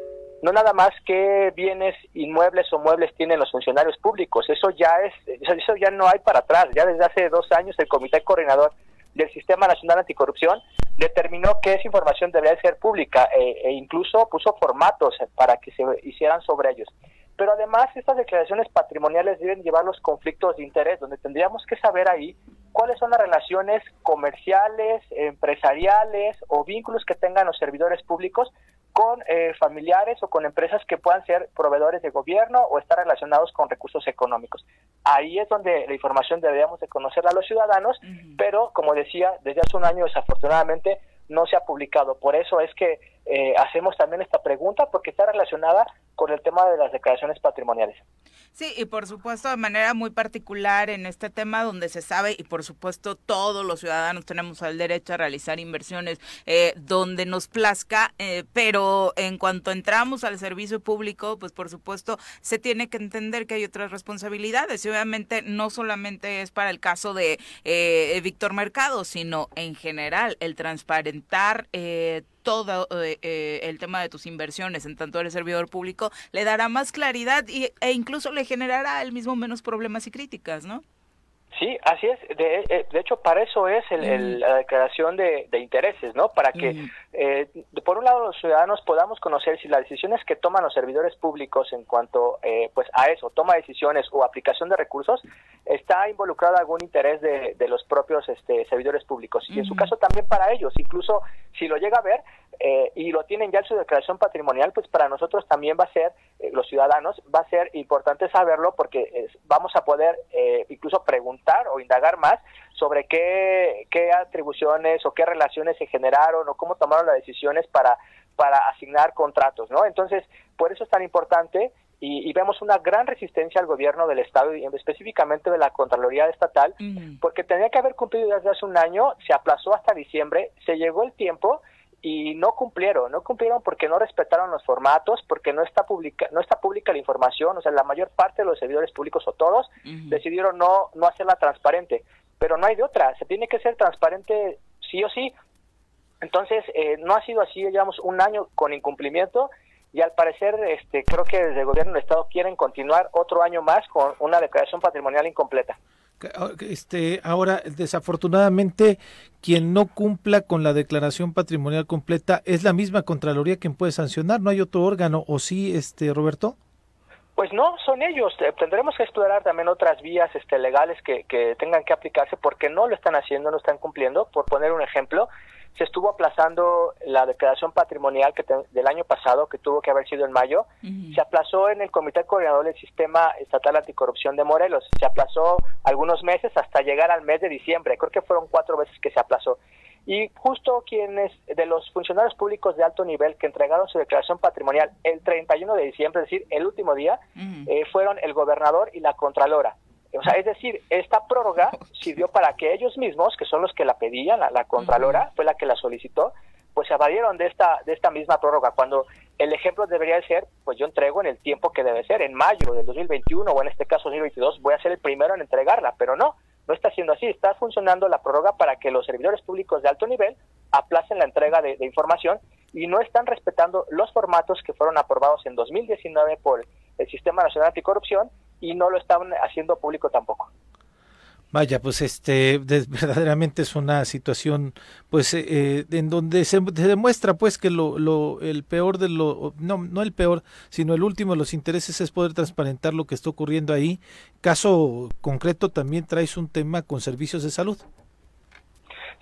no nada más qué bienes inmuebles o muebles tienen los funcionarios públicos. Eso ya es, eso ya no hay para atrás. Ya desde hace dos años el Comité Coordinador del Sistema Nacional Anticorrupción determinó que esa información debería ser pública e, e, incluso puso formatos para que se hicieran sobre ellos. Pero además estas declaraciones patrimoniales deben llevar los conflictos de interés, donde tendríamos que saber ahí cuáles son las relaciones comerciales, empresariales o vínculos que tengan los servidores públicos con eh, familiares o con empresas que puedan ser proveedores de gobierno o estar relacionados con recursos económicos. Ahí es donde la información deberíamos de conocerla a los ciudadanos, pero como decía, desde hace un año desafortunadamente no se ha publicado. Por eso es que eh, hacemos también esta pregunta, porque está relacionada con el tema de las declaraciones patrimoniales. Sí, y por supuesto de manera muy particular en este tema donde se sabe y por supuesto todos los ciudadanos tenemos el derecho a realizar inversiones eh, donde nos plazca, eh, pero en cuanto entramos al servicio público, pues por supuesto se tiene que entender que hay otras responsabilidades y obviamente no solamente es para el caso de eh, Víctor Mercado, sino en general el transparentar eh, todo eh, eh, el tema de tus inversiones, en tanto eres servidor público, le dará más claridad y, e incluso le generará el mismo menos problemas y críticas, ¿no? Sí, así es. De, eh, de hecho, para eso es el, la declaración de, intereses, ¿no? Para que, eh, por un lado, los ciudadanos podamos conocer si las decisiones que toman los servidores públicos en cuanto eh, pues a eso, toma decisiones o aplicación de recursos, está involucrado algún interés de, de los propios este, servidores públicos. Y en su caso también para ellos, incluso si lo llega a ver, eh, y lo tienen ya en su declaración patrimonial, pues para nosotros también va a ser, eh, los ciudadanos, va a ser importante saberlo porque vamos a poder eh, incluso preguntar o indagar más sobre qué, qué atribuciones o qué relaciones se generaron o cómo tomaron las decisiones para, para asignar contratos, ¿no? Entonces, por eso es tan importante y, vemos una gran resistencia al gobierno del Estado y específicamente de la Contraloría Estatal, porque tenía que haber cumplido desde hace un año, se aplazó hasta diciembre, se llegó el tiempo y no cumplieron, no cumplieron porque no respetaron los formatos, porque no está pública, no está pública la información, o sea, la mayor parte de los servidores públicos o todos decidieron no no hacerla transparente, pero no hay de otra, se tiene que ser transparente sí o sí. Entonces, eh, no ha sido así, llevamos un año con incumplimiento y al parecer este creo que desde el gobierno del estado quieren continuar otro año más con una declaración patrimonial incompleta. Ah, este, ahora, desafortunadamente, quien no cumpla con la declaración patrimonial completa es la misma Contraloría quien puede sancionar, no hay otro órgano, ¿o sí, este, Roberto? Pues no, son ellos. Eh, tendremos que explorar también otras vías este, legales que, que tengan que aplicarse porque no lo están haciendo, no están cumpliendo. Por poner un ejemplo, se estuvo aplazando la declaración patrimonial que del año pasado, que tuvo que haber sido en mayo, se aplazó en el Comité Coordinador del Sistema Estatal Anticorrupción de Morelos, se aplazó algunos meses hasta llegar al mes de diciembre, creo que fueron cuatro veces que se aplazó. Y justo quienes de los funcionarios públicos de alto nivel que entregaron su declaración patrimonial el 31 de diciembre, es decir, el último día, eh, fueron el gobernador y la contralora. O sea, es decir, esta prórroga sirvió para que ellos mismos, que son los que la pedían, la, Contralora, fue la que la solicitó, pues se evadieron de esta, de esta misma prórroga, cuando el ejemplo debería ser, pues yo entrego en el tiempo que debe ser, en mayo del 2021 o en este caso 2022, voy a ser el primero en entregarla, pero no, no está siendo así, está funcionando la prórroga para que los servidores públicos de alto nivel aplacen la entrega de, de información y no están respetando los formatos que fueron aprobados en 2019 por el Sistema Nacional Anticorrupción y no lo estaban haciendo público tampoco. Vaya, pues este verdaderamente es una situación, pues eh, eh, en donde se, demuestra, pues que lo, lo, el peor de lo, no, no el peor, sino el último de los intereses es poder transparentar lo que está ocurriendo ahí. Caso concreto, también traes un tema con servicios de salud.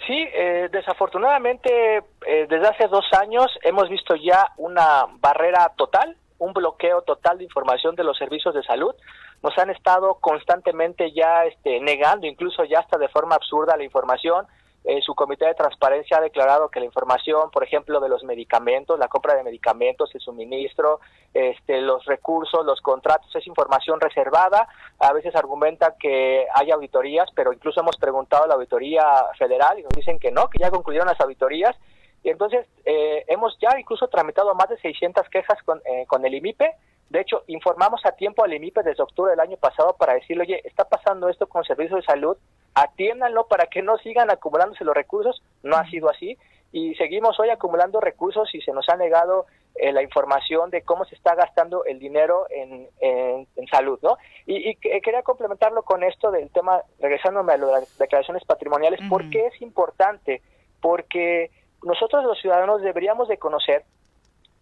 Sí, eh, desafortunadamente desde hace dos años hemos visto ya una barrera total, un bloqueo total de información de los servicios de salud nos han estado constantemente ya este, negando, incluso ya hasta de forma absurda, la información. Eh, su comité de transparencia ha declarado que la información, por ejemplo, de los medicamentos, la compra de medicamentos, el suministro, este, los recursos, los contratos, es información reservada. A veces argumentan que hay auditorías, pero incluso hemos preguntado a la auditoría federal y nos dicen que no, que ya concluyeron las auditorías. Y entonces eh, hemos ya incluso tramitado más de 600 quejas con, eh, con el IMIPE de hecho, informamos a tiempo al IMIPE desde octubre del año pasado para decirle, oye, está pasando esto con servicios de salud, atiéndanlo para que no sigan acumulándose los recursos. No ha sido así y seguimos hoy acumulando recursos y se nos ha negado eh, la información de cómo se está gastando el dinero en, en, salud, ¿no? Y, quería complementarlo con esto del tema, regresándome a las declaraciones patrimoniales, ¿por qué es importante? Porque nosotros los ciudadanos deberíamos de conocer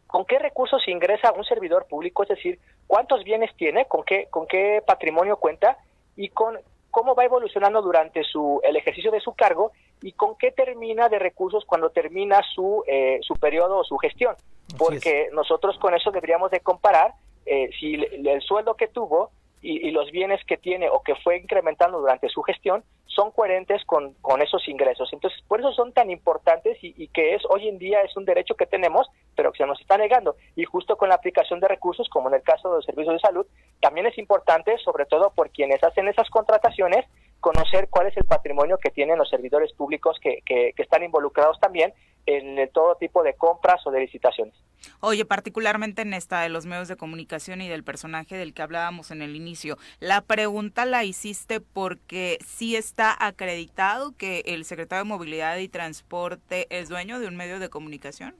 con qué recursos ingresa un servidor público, es decir, cuántos bienes tiene, con qué, con qué patrimonio cuenta y con cómo va evolucionando durante su, el ejercicio de su cargo y con qué termina de recursos cuando termina su, eh, su periodo o su gestión. Porque nosotros con eso deberíamos de comparar eh, si el sueldo que tuvo y, los bienes que tiene o que fue incrementando durante su gestión son coherentes con, con esos ingresos. Entonces, por eso son tan importantes y, y, que es hoy en día es un derecho que tenemos, pero que se nos está negando. Y justo con la aplicación de recursos, como en el caso de los servicios de salud, también es importante, sobre todo por quienes hacen esas contrataciones, conocer cuál es el patrimonio que tienen los servidores públicos que, que, que están involucrados también en todo tipo de compras o de licitaciones. Oye, particularmente en esta de los medios de comunicación y del personaje del que hablábamos en el inicio, la pregunta la hiciste porque sí está acreditado que el secretario de Movilidad y Transporte es dueño de un medio de comunicación.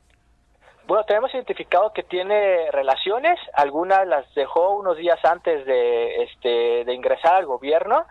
Bueno, tenemos identificado que tiene relaciones, algunas las dejó unos días antes de, este, de ingresar al gobierno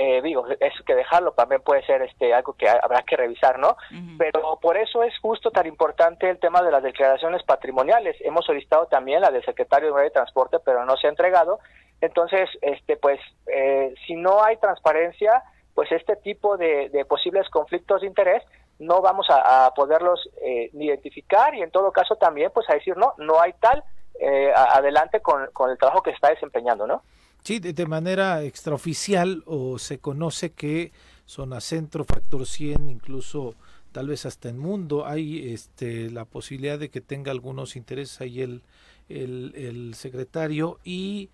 eh, digo, eso que dejarlo también puede ser este algo que habrá que revisar, ¿no? Pero por eso es justo tan importante el tema de las declaraciones patrimoniales. Hemos solicitado también la del secretario de Transporte, pero no se ha entregado. Entonces, este, pues, eh, si no hay transparencia, pues este tipo de, posibles conflictos de interés no vamos a, poderlos eh, identificar y en todo caso también, pues, a decir no, no hay tal, eh, adelante con, con el trabajo que se está desempeñando, ¿no? Sí, de, manera extraoficial o se conoce que Zona Centro, Factor 100, incluso tal vez hasta en Mundo, hay este, la posibilidad de que tenga algunos intereses ahí el, el, el secretario y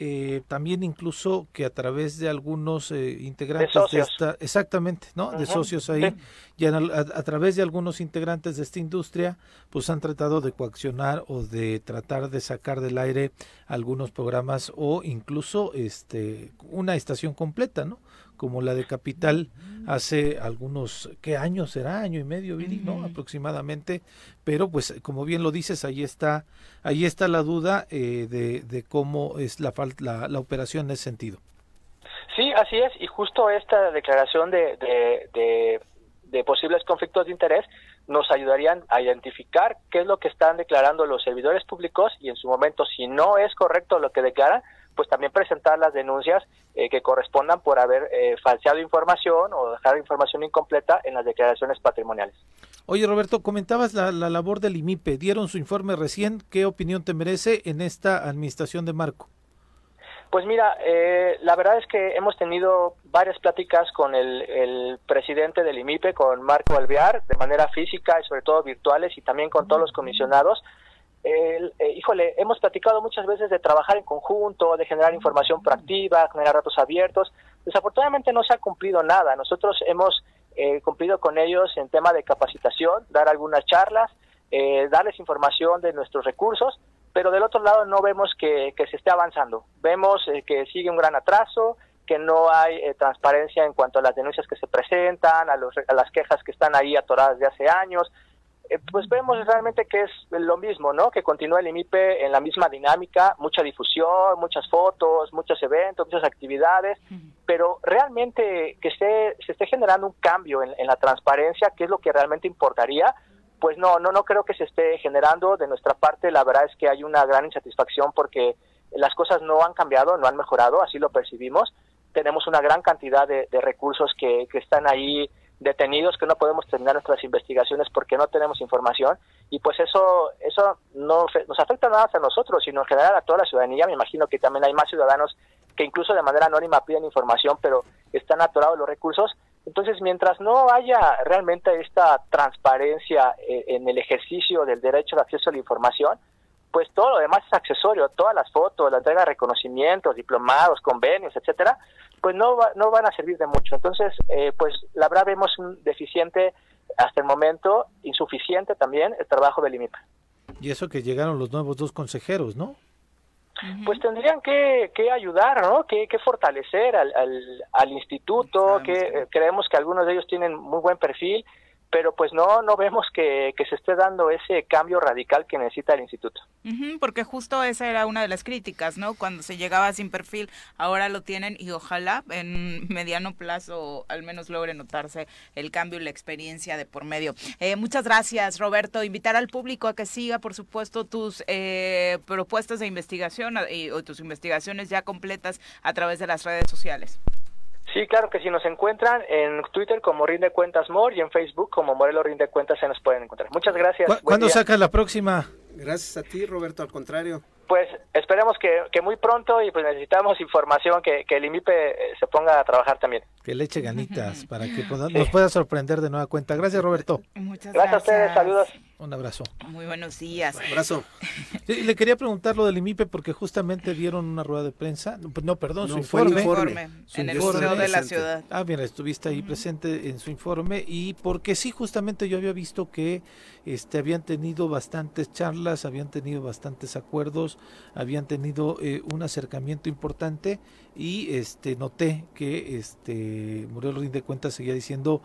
eh, también incluso que a través de algunos eh, integrantes de, esta exactamente no de socios ahí y a, través de algunos integrantes de esta industria pues han tratado de coaccionar o de tratar de sacar del aire algunos programas o incluso este una estación completa no como la de Capital hace algunos, ¿qué años será? Año y medio, Viri, ¿no? Aproximadamente. Pero pues como bien lo dices, ahí está, ahí está la duda eh, de, de, cómo es la, la, la operación en ese sentido. Sí, así es, y justo esta declaración de, de, de, posibles conflictos de interés nos ayudarían a identificar qué es lo que están declarando los servidores públicos y en su momento, si no es correcto lo que declaran, pues también presentar las denuncias eh, que correspondan por haber eh, falseado información o dejar información incompleta en las declaraciones patrimoniales. Oye, Roberto, comentabas la, la, labor del IMIPE. Dieron su informe recién. ¿Qué opinión te merece en esta administración de Marco? Pues mira, eh, la verdad es que hemos tenido varias pláticas con el, el, presidente del IMIPE, con Marco Alvear, de manera física y sobre todo virtuales y también con todos los comisionados. Eh, híjole, hemos platicado muchas veces de trabajar en conjunto, de generar información proactiva, generar datos abiertos. Desafortunadamente no se ha cumplido nada. Nosotros hemos eh, cumplido con ellos en tema de capacitación, dar algunas charlas, eh, darles información de nuestros recursos, pero del otro lado no vemos que, se esté avanzando. Vemos eh, que sigue un gran atraso, que no hay eh, transparencia en cuanto a las denuncias que se presentan, a, los, a las quejas que están ahí atoradas de hace años. Eh, pues vemos realmente que es lo mismo, ¿no? Que continúa el IMIPE en la misma dinámica, mucha difusión, muchas fotos, muchos eventos, muchas actividades, pero realmente que se, se esté generando un cambio en, en la transparencia, que es lo que realmente importaría, pues no, no, no creo que se esté generando. De nuestra parte, la verdad es que hay una gran insatisfacción porque las cosas no han cambiado, no han mejorado, así lo percibimos. Tenemos una gran cantidad de, recursos que, que están ahí detenidos, que no podemos terminar nuestras investigaciones porque no tenemos información y pues eso eso no nos afecta nada a nosotros, sino en general a toda la ciudadanía. Me imagino que también hay más ciudadanos que incluso de manera anónima piden información, pero están atorados los recursos entonces, mientras no haya realmente esta transparencia eh, en el ejercicio del derecho de acceso a la información, pues todo lo demás es accesorio, todas las fotos, la entrega de reconocimientos, diplomados, convenios, etcétera, pues no, no van a servir de mucho. Entonces, eh, pues la verdad vemos un deficiente hasta el momento, insuficiente también el trabajo del IMIP. Y eso que llegaron los nuevos dos consejeros, ¿no? pues tendrían que, que ayudar, ¿no? Que, que fortalecer al, al, al instituto, que eh, creemos que algunos de ellos tienen muy buen perfil pero pues no no vemos que, se esté dando ese cambio radical que necesita el instituto. porque justo esa era una de las críticas, ¿no? Cuando se llegaba sin perfil, ahora lo tienen y ojalá en mediano plazo al menos logre notarse el cambio y la experiencia de por medio. Eh, muchas gracias, Roberto. Invitar al público a que siga, por supuesto, tus eh, propuestas de investigación y, o tus investigaciones ya completas a través de las redes sociales. Sí, claro que si nos encuentran en Twitter como Rinde Cuentas More y en Facebook como Morelo Rinde Cuentas se nos pueden encontrar. Muchas gracias. ¿Cuándo sacas la próxima? Gracias a ti, Roberto, al contrario. Pues esperemos que, que muy pronto y pues necesitamos información que, que el IMIPE eh, se ponga a trabajar también. Que le eche ganitas para que nos pueda sorprender de nueva cuenta. Gracias, Roberto. Muchas gracias. Gracias a ustedes, saludos. Un abrazo. Muy buenos días. Un abrazo. le quería preguntar lo del IMIPE porque justamente dieron una rueda de prensa. No, perdón, su informe. informe. en el Museo de la Ciudad. Ah, bien, estuviste ahí presente en su informe y porque sí, justamente yo había visto que este, habían tenido bastantes charlas, habían tenido bastantes acuerdos, habían tenido eh, un acercamiento importante y este noté que este Muriel Rinde Cuentas seguía diciendo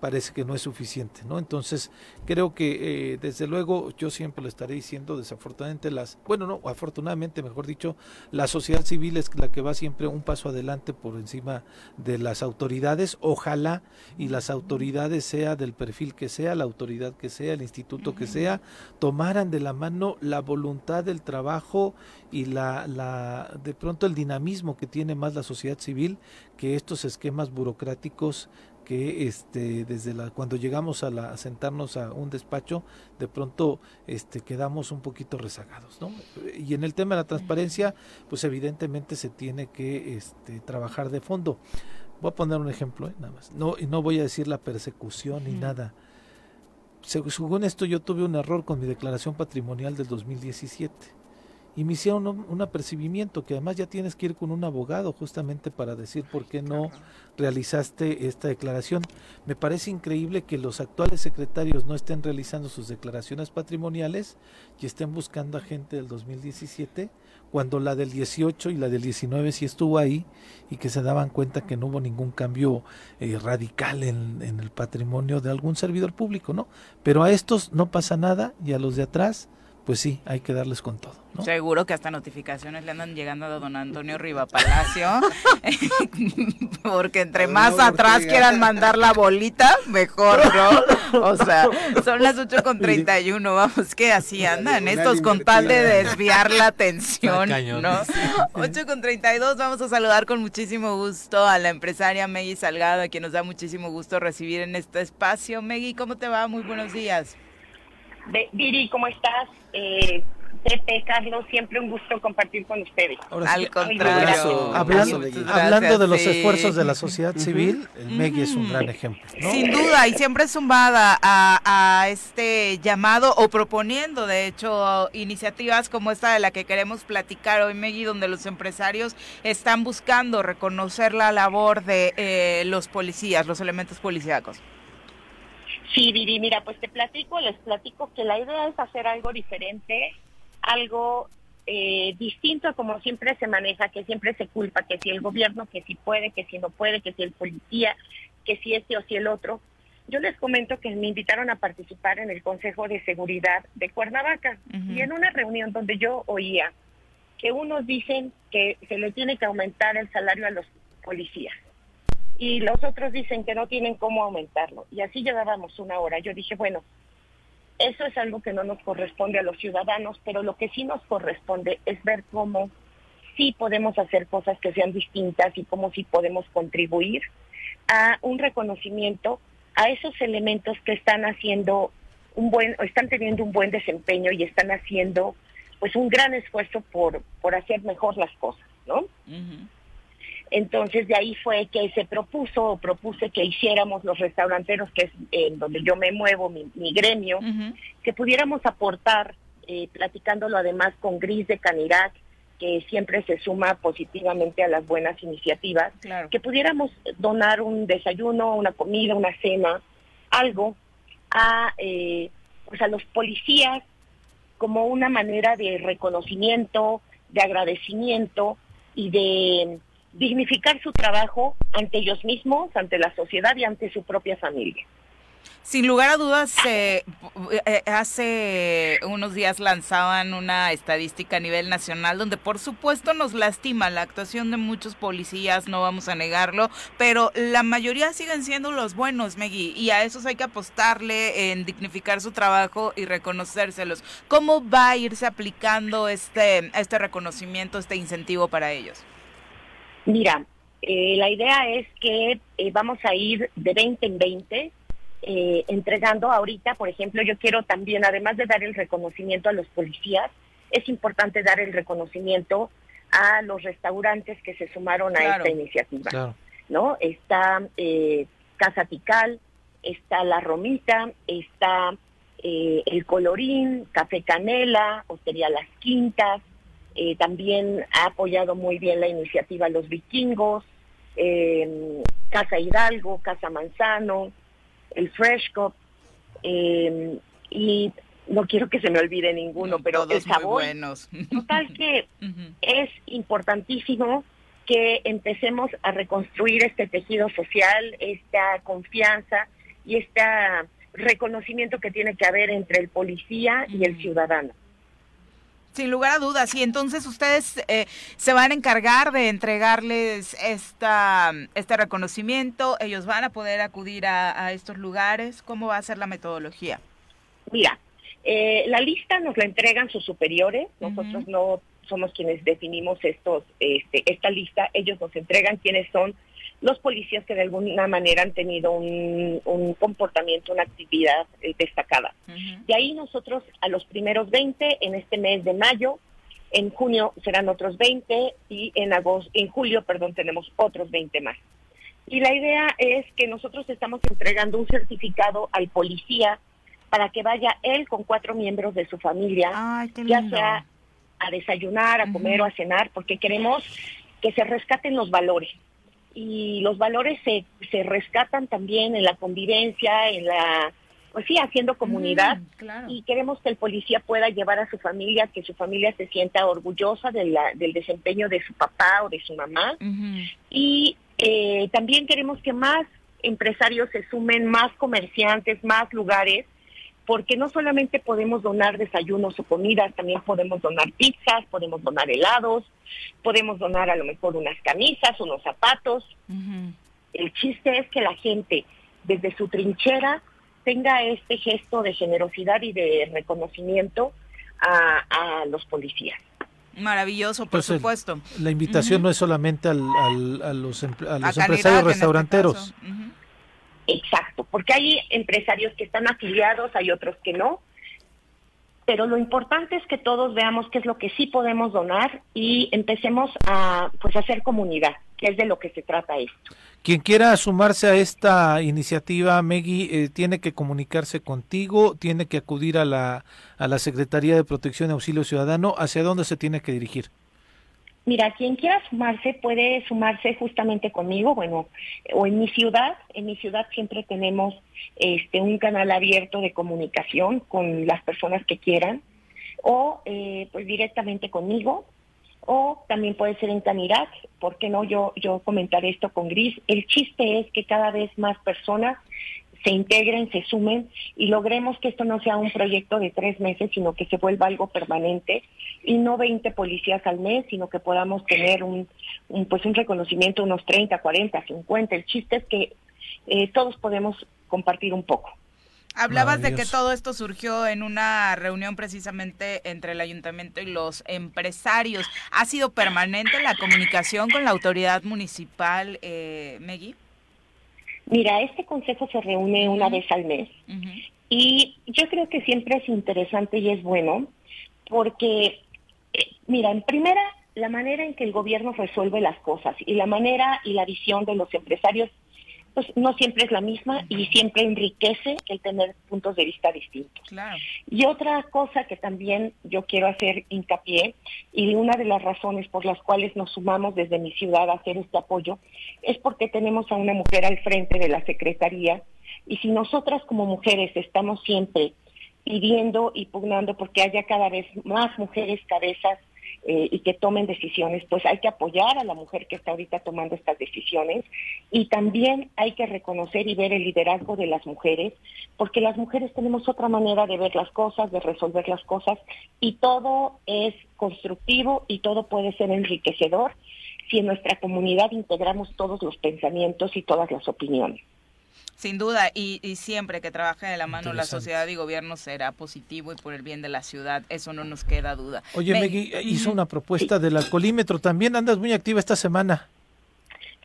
parece que no es suficiente, ¿no? Entonces, creo que eh, desde luego yo siempre lo estaré diciendo, desafortunadamente las, bueno, no, afortunadamente, mejor dicho, la sociedad civil es la que va siempre un paso adelante por encima de las autoridades, ojalá y las autoridades sea del perfil que sea, la autoridad que sea, el instituto que sea, tomaran de la mano la voluntad del trabajo y la, la de pronto el dinamismo que tiene más la sociedad civil que estos esquemas burocráticos que este desde la cuando llegamos a, la, sentarnos a un despacho de pronto este quedamos un poquito rezagados no y en el tema de la transparencia pues evidentemente se tiene que este trabajar de fondo. Voy a poner un ejemplo ¿eh? nada más. No y no voy a decir la persecución ni nada. Según esto yo tuve un error con mi declaración patrimonial del 2017 y me hicieron un, apercibimiento que además ya tienes que ir con un abogado justamente para decir por qué no realizaste esta declaración. Me parece increíble que los actuales secretarios no estén realizando sus declaraciones patrimoniales y estén buscando a gente del 2017 cuando la del 18 y la del 19 sí estuvo ahí y que se daban cuenta que no hubo ningún cambio eh, radical en, en el patrimonio de algún servidor público, ¿no? Pero a estos no pasa nada y a los de atrás pues sí, hay que darles con todo. Seguro que hasta notificaciones le andan llegando a don Antonio Riva Palacio, porque entre más atrás quieran mandar la bolita, mejor, ¿no? O sea, son las 8 con 31, vamos, que así andan estos con tal de desviar la atención, ¿no? 8 con 32, vamos a saludar con muchísimo gusto a la empresaria Meggy Salgado, a quien nos da muchísimo gusto recibir en este espacio. Meggy, ¿cómo te va? Muy buenos días. Viri, ¿cómo estás? Eh, Pepe, Carlos, siempre un gusto compartir con ustedes. Al contrario. Hablando, de los esfuerzos de la sociedad civil, el MEGI es un gran ejemplo. Sin duda, y siempre zumbada a, a este llamado o proponiendo, de hecho, iniciativas como esta de la que queremos platicar hoy, MEGI, donde los empresarios están buscando reconocer la labor de eh, los policías, los elementos policíacos. Sí, Viri, mira, pues te platico, les platico que la idea es hacer algo diferente algo eh, distinto a como siempre se maneja, que siempre se culpa, que si el gobierno, que si puede, que si no puede, que si el policía, que si este o si el otro. Yo les comento que me invitaron a participar en el Consejo de Seguridad de Cuernavaca y en una reunión donde yo oía que unos dicen que se le tiene que aumentar el salario a los policías y los otros dicen que no tienen cómo aumentarlo. Y así llevábamos una hora. Yo dije, bueno, eso es algo que no nos corresponde a los ciudadanos, pero lo que sí nos corresponde es ver cómo sí podemos hacer cosas que sean distintas y cómo sí podemos contribuir a un reconocimiento a esos elementos que están haciendo un buen, o están teniendo un buen desempeño y están haciendo pues un gran esfuerzo por, por hacer mejor las cosas, ¿no? Entonces de ahí fue que se propuso o propuse que hiciéramos los restauranteros, que es en donde yo me muevo, mi, gremio, que pudiéramos aportar, eh, platicándolo además con Gris de Canirac, que siempre se suma positivamente a las buenas iniciativas, que pudiéramos donar un desayuno, una comida, una cena, algo a, eh, pues a los policías como una manera de reconocimiento, de agradecimiento y de dignificar su trabajo ante ellos mismos, ante la sociedad y ante su propia familia. Sin lugar a dudas, eh, eh, hace unos días lanzaban una estadística a nivel nacional donde por supuesto nos lastima la actuación de muchos policías, no vamos a negarlo, pero la mayoría siguen siendo los buenos, Megui, y a esos hay que apostarle en dignificar su trabajo y reconocérselos. ¿Cómo va a irse aplicando este, este reconocimiento, este incentivo para ellos? Mira, eh, la idea es que eh, vamos a ir de 20 en 20, eh, entregando ahorita, por ejemplo, yo quiero también, además de dar el reconocimiento a los policías, es importante dar el reconocimiento a los restaurantes que se sumaron a esta iniciativa. ¿no? Está Casa Tical, está La Romita, está El Colorín, Café Canela, Hostería Las Quintas, eh, también ha apoyado muy bien la iniciativa Los Vikingos, eh, Casa Hidalgo, Casa Manzano, el Fresh Cup, eh, y no quiero que se me olvide ninguno, pero el sabor. Total que es importantísimo que empecemos a reconstruir este tejido social, esta confianza y este reconocimiento que tiene que haber entre el policía y el ciudadano. Sin lugar a dudas. Y entonces ustedes eh, se van a encargar de entregarles esta, este reconocimiento. Ellos van a poder acudir a, estos lugares. ¿Cómo va a ser la metodología? Mira, eh, la lista nos la entregan sus superiores. Nosotros no somos quienes definimos estos, este, esta lista. Ellos nos entregan quiénes son los policías que de alguna manera han tenido un, comportamiento, una actividad eh, destacada. De ahí nosotros a los primeros 20 en este mes de mayo, en junio serán otros 20 y en agosto, en julio, perdón, tenemos otros 20 más. Y la idea es que nosotros estamos entregando un certificado al policía para que vaya él con cuatro miembros de su familia, ya sea a desayunar, a comer o a cenar, porque queremos que se rescaten los valores y los valores se, se rescatan también en la convivencia, en la, pues sí, haciendo comunidad. Mm, y queremos que el policía pueda llevar a su familia, que su familia se sienta orgullosa de la, del desempeño de su papá o de su mamá. Y eh, también queremos que más empresarios se sumen, más comerciantes, más lugares, porque no solamente podemos donar desayunos o comidas, también podemos donar pizzas, podemos donar helados, podemos donar a lo mejor unas camisas, unos zapatos. El chiste es que la gente desde su trinchera tenga este gesto de generosidad y de reconocimiento a, los policías. Maravilloso, por supuesto. la invitación no es solamente al, a los, empresarios restauranteros. Exacto, porque hay empresarios que están afiliados, hay otros que no, pero lo importante es que todos veamos qué es lo que sí podemos donar y empecemos a pues hacer comunidad, que es de lo que se trata esto. Quien quiera sumarse a esta iniciativa, Meggy, eh, tiene que comunicarse contigo, tiene que acudir a la, a la Secretaría de Protección y Auxilio Ciudadano. ¿Hacia dónde se tiene que dirigir? Mira, quien quiera sumarse puede sumarse justamente conmigo, bueno, o en mi ciudad. En mi ciudad siempre tenemos este un canal abierto de comunicación con las personas que quieran, o eh, pues directamente conmigo, o también puede ser en Canirac, ¿por qué no? Yo, yo comentaré esto con Gris. El chiste es que cada vez más personas se integren, se sumen y logremos que esto no sea un proyecto de tres meses, sino que se vuelva algo permanente y no 20 policías al mes, sino que podamos tener un, pues un reconocimiento unos 30, 40, 50. El chiste es que eh, todos podemos compartir un poco. Hablabas de que todo esto surgió en una reunión precisamente entre el ayuntamiento y los empresarios. ¿Ha sido permanente la comunicación con la autoridad municipal, eh, Megui? Mira, este consejo se reúne una vez al mes. Y yo creo que siempre es interesante y es bueno porque, eh, mira, en primera, la manera en que el gobierno resuelve las cosas y la manera y la visión de los empresarios pues no siempre es la misma y siempre enriquece el tener puntos de vista distintos. Y otra cosa que también yo quiero hacer hincapié, y una de las razones por las cuales nos sumamos desde mi ciudad a hacer este apoyo, es porque tenemos a una mujer al frente de la Secretaría, y si nosotras como mujeres estamos siempre pidiendo y pugnando porque haya cada vez más mujeres cabezas eh, y que tomen decisiones, pues hay que apoyar a la mujer que está ahorita tomando estas decisiones y también hay que reconocer y ver el liderazgo de las mujeres, porque las mujeres tenemos otra manera de ver las cosas, de resolver las cosas y todo es constructivo y todo puede ser enriquecedor si en nuestra comunidad integramos todos los pensamientos y todas las opiniones. Sin duda, y, siempre que trabaje de la mano la sociedad y gobierno será positivo y por el bien de la ciudad, eso no nos queda duda. Oye, Megui, hizo una propuesta del alcoholímetro, también andas muy activa esta semana.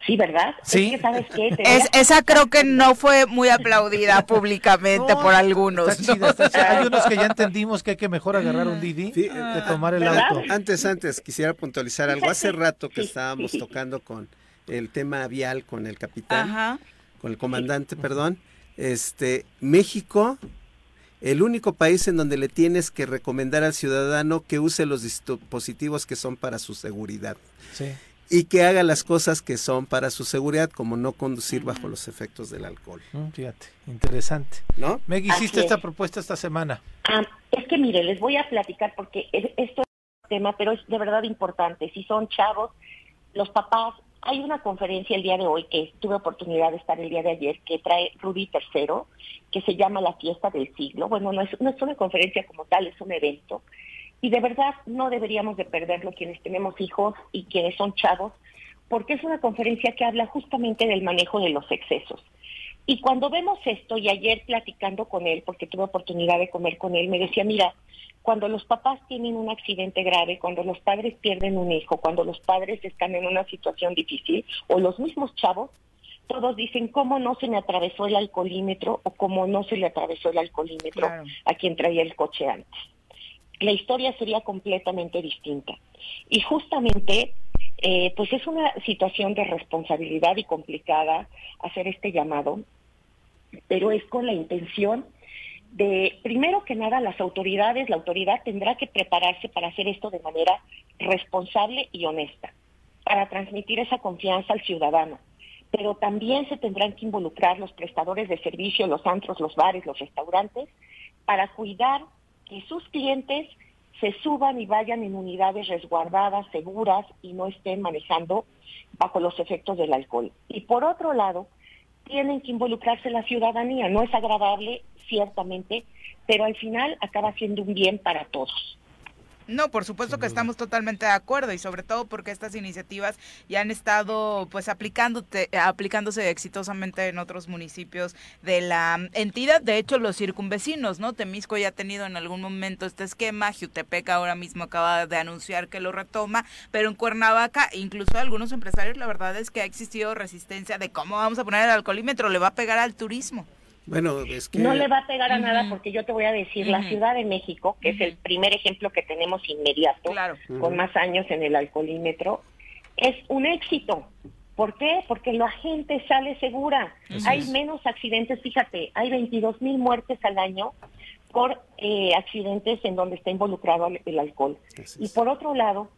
Sí, ¿verdad? Sí. ¿sabes qué? esa creo que no fue muy aplaudida públicamente por algunos. Hay unos que ya entendimos que hay que mejor agarrar un Didi de tomar el auto. Antes, antes, quisiera puntualizar algo. Hace rato que estábamos tocando con el tema vial con el capitán. Ajá con el comandante, perdón, este, México, el único país en donde le tienes que recomendar al ciudadano que use los dispositivos que son para su seguridad. Y que haga las cosas que son para su seguridad, como no conducir bajo los efectos del alcohol. Mm, fíjate, interesante. ¿No? Me hiciste esta propuesta esta semana. Ah, es que mire, les voy a platicar porque esto es un tema, pero es de verdad importante. Si son chavos, los papás, hay una conferencia el día de hoy que tuve oportunidad de estar el día de ayer que trae Rudy III, que se llama La Fiesta del Siglo. Bueno, no es, no es una conferencia como tal, es un evento. Y de verdad no deberíamos de perderlo quienes tenemos hijos y quienes son chavos, porque es una conferencia que habla justamente del manejo de los excesos. Y cuando vemos esto, y ayer platicando con él, porque tuve oportunidad de comer con él, me decía, mira, cuando los papás tienen un accidente grave, cuando los padres pierden un hijo, cuando los padres están en una situación difícil, o los mismos chavos, todos dicen cómo no se me atravesó el alcoholímetro o cómo no se le atravesó el alcoholímetro a quien traía el coche antes. La historia sería completamente distinta. Y justamente, eh, pues es una situación de responsabilidad y complicada hacer este llamado, pero es con la intención de, primero que nada, las autoridades, la autoridad tendrá que prepararse para hacer esto de manera responsable y honesta, para transmitir esa confianza al ciudadano. Pero también se tendrán que involucrar los prestadores de servicio, los antros, los bares, los restaurantes, para cuidar que sus clientes se suban y vayan en unidades resguardadas, seguras y no estén manejando bajo los efectos del alcohol. Y por otro lado, tienen que involucrarse la ciudadanía. No es agradable ciertamente, pero al final acaba siendo un bien para todos. No, por supuesto que estamos totalmente de acuerdo y sobre todo porque estas iniciativas ya han estado pues aplicándote, aplicándose exitosamente en otros municipios de la entidad. De hecho, los circunvecinos, ¿no? Temisco ya ha tenido en algún momento este esquema, Jutepec ahora mismo acaba de anunciar que lo retoma, pero en Cuernavaca, incluso algunos empresarios, la verdad es que ha existido resistencia de cómo vamos a poner el alcoholímetro, le va a pegar al turismo. Bueno, es que... No le va a pegar a nada porque yo te voy a decir, la Ciudad de México, que es el primer ejemplo que tenemos inmediato, con más años en el alcoholímetro, es un éxito. ¿Por qué? Porque la gente sale segura. hay menos accidentes, fíjate, hay 22 mil muertes al año por eh, accidentes en donde está involucrado el, alcohol. Y por otro lado,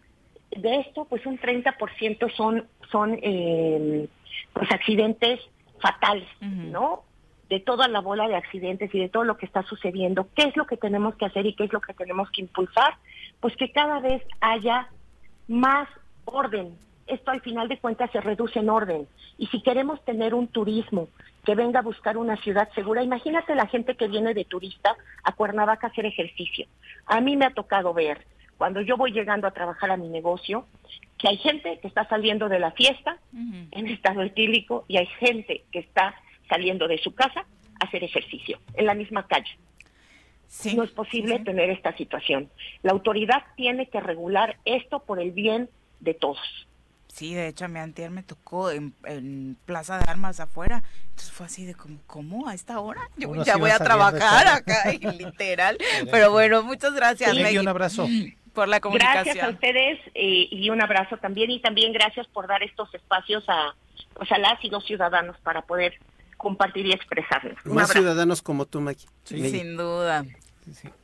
de esto, pues un 30% son, son eh, pues accidentes fatales, ¿no? De toda la bola de accidentes y de todo lo que está sucediendo, ¿qué es lo que tenemos que hacer y qué es lo que tenemos que impulsar? Pues que cada vez haya más orden. Esto al final de cuentas se reduce en orden. Y si queremos tener un turismo que venga a buscar una ciudad segura, imagínate la gente que viene de turista a Cuernavaca a hacer ejercicio. A mí me ha tocado ver, cuando yo voy llegando a trabajar a mi negocio, que hay gente que está saliendo de la fiesta en estado etílico y hay gente que está saliendo de su casa a hacer ejercicio en la misma calle. no es posible tener esta situación. La autoridad tiene que regular esto por el bien de todos. Sí, de hecho a mí antier me tocó en, Plaza de Armas afuera. Entonces fue así de como, ¿cómo? ¿A esta hora? Yo ya voy a trabajar acá, literal. Pero bueno, muchas gracias, Maggie. un abrazo. Por la comunicación. Gracias a ustedes eh, y un abrazo también. Y también gracias por dar estos espacios a, pues, a las y los ciudadanos para poder compartir y expresarlo. Más ciudadanos como tú, Maki. Sin duda.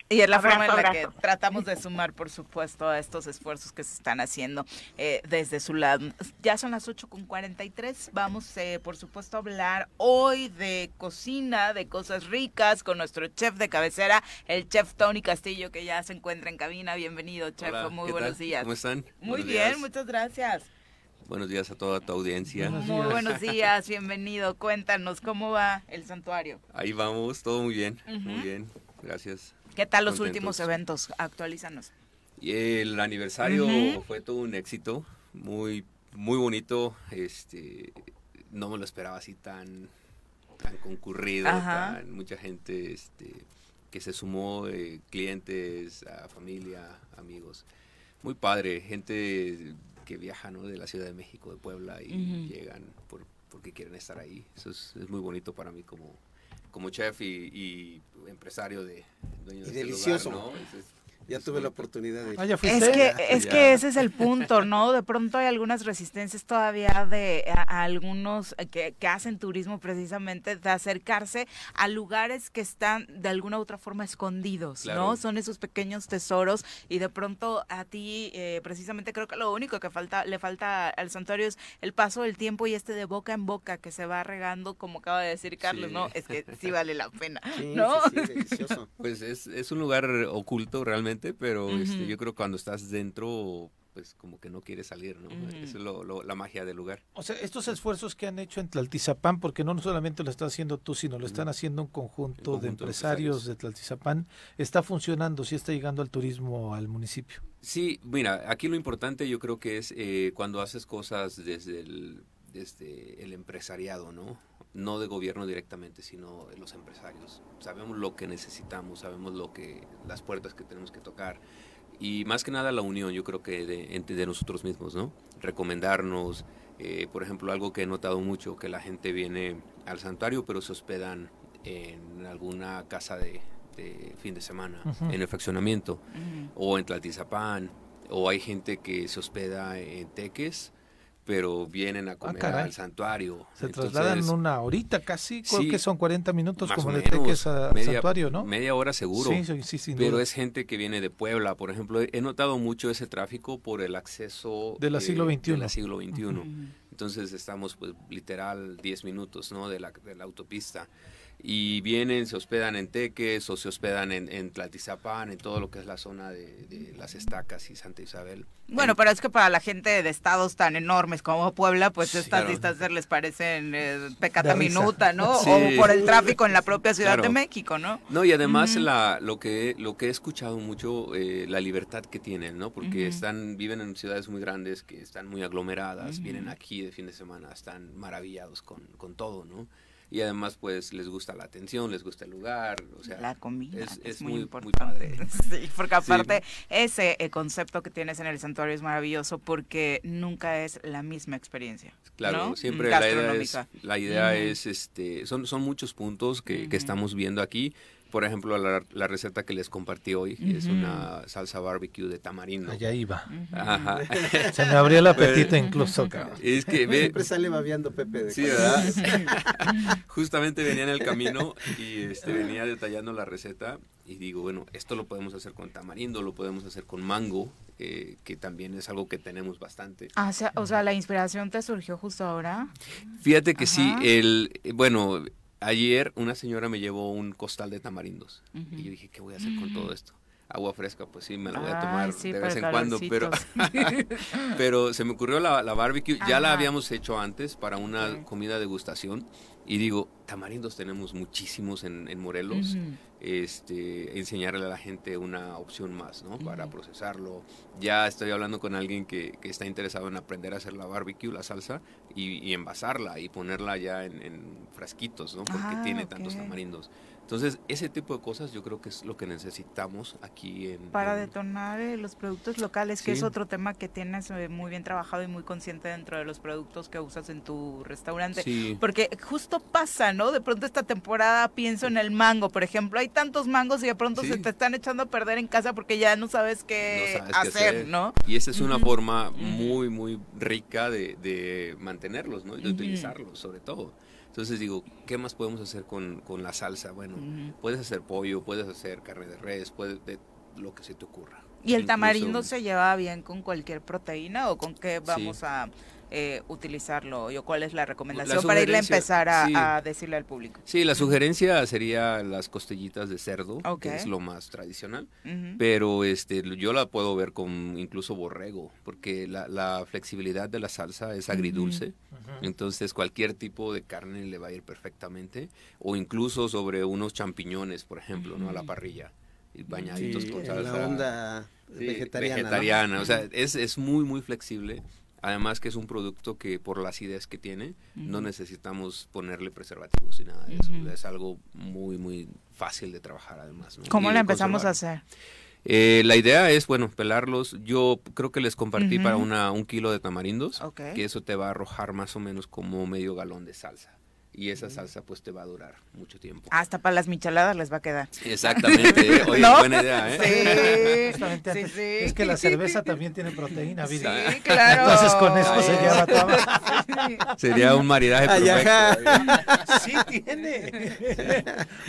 Y es la forma en la que tratamos de sumar, por supuesto, a estos esfuerzos que se están haciendo eh, desde su lado. Ya son las 8.43. Vamos, eh, por supuesto, a hablar hoy de cocina, de cosas ricas, con nuestro chef de cabecera, el chef Tony Castillo, que ya se encuentra en cabina. Bienvenido, chef. Muy buenos días. ¿Cómo están? Muy bien, muchas gracias. Buenos días a toda tu audiencia. Muy buenos días, bienvenido. Cuéntanos, ¿cómo va el santuario? Ahí vamos, todo muy bien, muy bien, gracias. ¿Qué tal los últimos eventos? Actualízanos. Y el aniversario fue todo un éxito, muy, muy bonito. Este, no me lo esperaba así tan, tan concurrido, tan, mucha gente este, que se sumó, eh, clientes, familia, amigos. Muy padre, gente que viajan de la Ciudad de México, de Puebla y llegan por, porque quieren estar ahí. Eso es, muy bonito para mí como, como chef y, empresario de dueño de este delicioso. ¿no? Ya tuve la oportunidad de... Ah, es que, es que ese es el punto, ¿no? De pronto hay algunas resistencias todavía de algunos que, hacen turismo precisamente de acercarse a lugares que están de alguna u otra forma escondidos, ¿no? Son esos pequeños tesoros y de pronto a ti eh, precisamente creo que lo único que falta le falta al santuario es el paso del tiempo y este de boca en boca que se va regando como acaba de decir Carlos, ¿no? Es que sí vale la pena, ¿no? Sí, delicioso. Pues es, es un lugar oculto realmente pero este, yo creo que cuando estás dentro, pues como que no quieres salir, ¿no? Esa es la magia del lugar. O sea, estos esfuerzos que han hecho en Tlaltizapán, porque no solamente lo estás haciendo tú, sino lo están haciendo un conjunto, de empresarios de, Tlaltizapán, está funcionando, sí está llegando al turismo al municipio. Sí, mira, aquí lo importante yo creo que es eh, cuando haces cosas desde el, desde el empresariado, ¿no? No de gobierno directamente, sino de los empresarios. Sabemos lo que necesitamos, sabemos lo que las puertas que tenemos que tocar y más que nada la unión, yo creo que de, de nosotros mismos, ¿no? Recomendarnos, eh, por ejemplo, algo que he notado mucho, que la gente viene al santuario pero se hospedan en alguna casa de, fin de semana, en el fraccionamiento, o en Tlatizapán, o hay gente que se hospeda en Teques, pero vienen a ah, comer al santuario. Se trasladan una horita casi, creo que son 40 minutos como de Teques al santuario, ¿no? Media hora seguro. Sí, sí, Pero es gente que viene de Puebla, por ejemplo. He notado mucho ese tráfico por el acceso... De la siglo XXI. De la siglo XXI. Entonces estamos, pues, literal 10 minutos, ¿no? De la, de la autopista. Y vienen, se hospedan en Teques o se hospedan en, en Tlatizapán, en todo lo que es la zona de, las estacas y Santa Isabel. Bueno, pero es que para la gente de estados tan enormes como Puebla, pues estas distancias les parecen eh, pecata minuta, ¿no? O por el tráfico en la propia Ciudad de México, ¿no? No, y además la, lo, que, lo que he escuchado mucho, eh, la libertad que tienen, ¿no? Porque están viven en ciudades muy grandes que están muy aglomeradas, vienen aquí de fin de semana, están maravillados con, con todo, ¿no? Y además pues les gusta la atención, les gusta el lugar, o sea, la comida es, muy, importante. sí, porque aparte ese eh, concepto que tienes en el santuario es maravilloso porque nunca es la misma experiencia. Claro, siempre la idea es, la idea es este, son, son muchos puntos que, que estamos viendo aquí por ejemplo, la, receta que les compartí hoy es una salsa barbecue de tamarindo. Allá iba. Ajá. Se me abrió el apetito incluso, cabrón. Es que siempre sale babeando Pepe de Sí, ¿verdad? Justamente venía en el camino y este, venía detallando la receta y digo, bueno, esto lo podemos hacer con tamarindo, lo podemos hacer con mango, eh, que también es algo que tenemos bastante. Ah, o sea, la inspiración te surgió justo ahora. Fíjate que sí, el, bueno, ayer una señora me llevó un costal de tamarindos. Y yo dije, ¿qué voy a hacer con todo mm. esto? Agua fresca, pues sí, me la voy a tomar de vez en cuando, pero, pero se me ocurrió la, la barbecue, ya la habíamos hecho antes para una comida degustación y digo, tamarindos tenemos muchísimos en, en Morelos, este, enseñarle a la gente una opción más, ¿no? Para procesarlo. Ya estoy hablando con alguien que, que, está interesado en aprender a hacer la barbecue, la salsa, y, y envasarla y ponerla ya en, en frasquitos, ¿no? Porque ah, tiene tantos tamarindos. Entonces, ese tipo de cosas yo creo que es lo que necesitamos aquí en... Para detonar eh, los productos locales, que es otro tema que tienes eh, muy bien trabajado y muy consciente dentro de los productos que usas en tu restaurante. Porque justo pasa, ¿no? De pronto esta temporada pienso en el mango, por ejemplo. Hay tantos mangos y de pronto se te están echando a perder en casa porque ya no sabes qué, hacer, ¿no? Y esa es una forma muy, muy rica de, de mantenerlos, ¿no? Y de utilizarlos, sobre todo. Entonces digo, ¿qué más podemos hacer con, con la salsa? Bueno, puedes hacer pollo, puedes hacer carne de res, puedes de lo que se te ocurra. ¿Y el tamarindo se lleva bien con cualquier proteína o con qué vamos a eh, utilizarlo? ¿O cuál es la recomendación para irle a empezar a, decirle al público? Sí, la sugerencia sería las costillitas de cerdo, que es lo más tradicional, pero este yo la puedo ver con incluso borrego, porque la, flexibilidad de la salsa es agridulce, entonces cualquier tipo de carne le va a ir perfectamente, o incluso sobre unos champiñones, por ejemplo, ¿no? a la parrilla bañaditos con salsa. La onda vegetariana. Vegetariana, o sea, es, es muy, muy flexible. Además que es un producto que por la acidez que tiene, no necesitamos ponerle preservativos y nada de eso. Es algo muy, muy fácil de trabajar además. ¿Cómo la empezamos a hacer? Eh, la idea es, bueno, pelarlos. Yo creo que les compartí para una, un kilo de tamarindos, que eso te va a arrojar más o menos como medio galón de salsa y esa salsa pues te va a durar mucho tiempo. Hasta para las micheladas les va a quedar. Exactamente, ¿eh? oye, buena idea, ¿eh? Sí, sí, Es que la cerveza también tiene proteína, Sí, claro. Entonces con eso sería la tabla. Sería un maridaje perfecto. Sí tiene.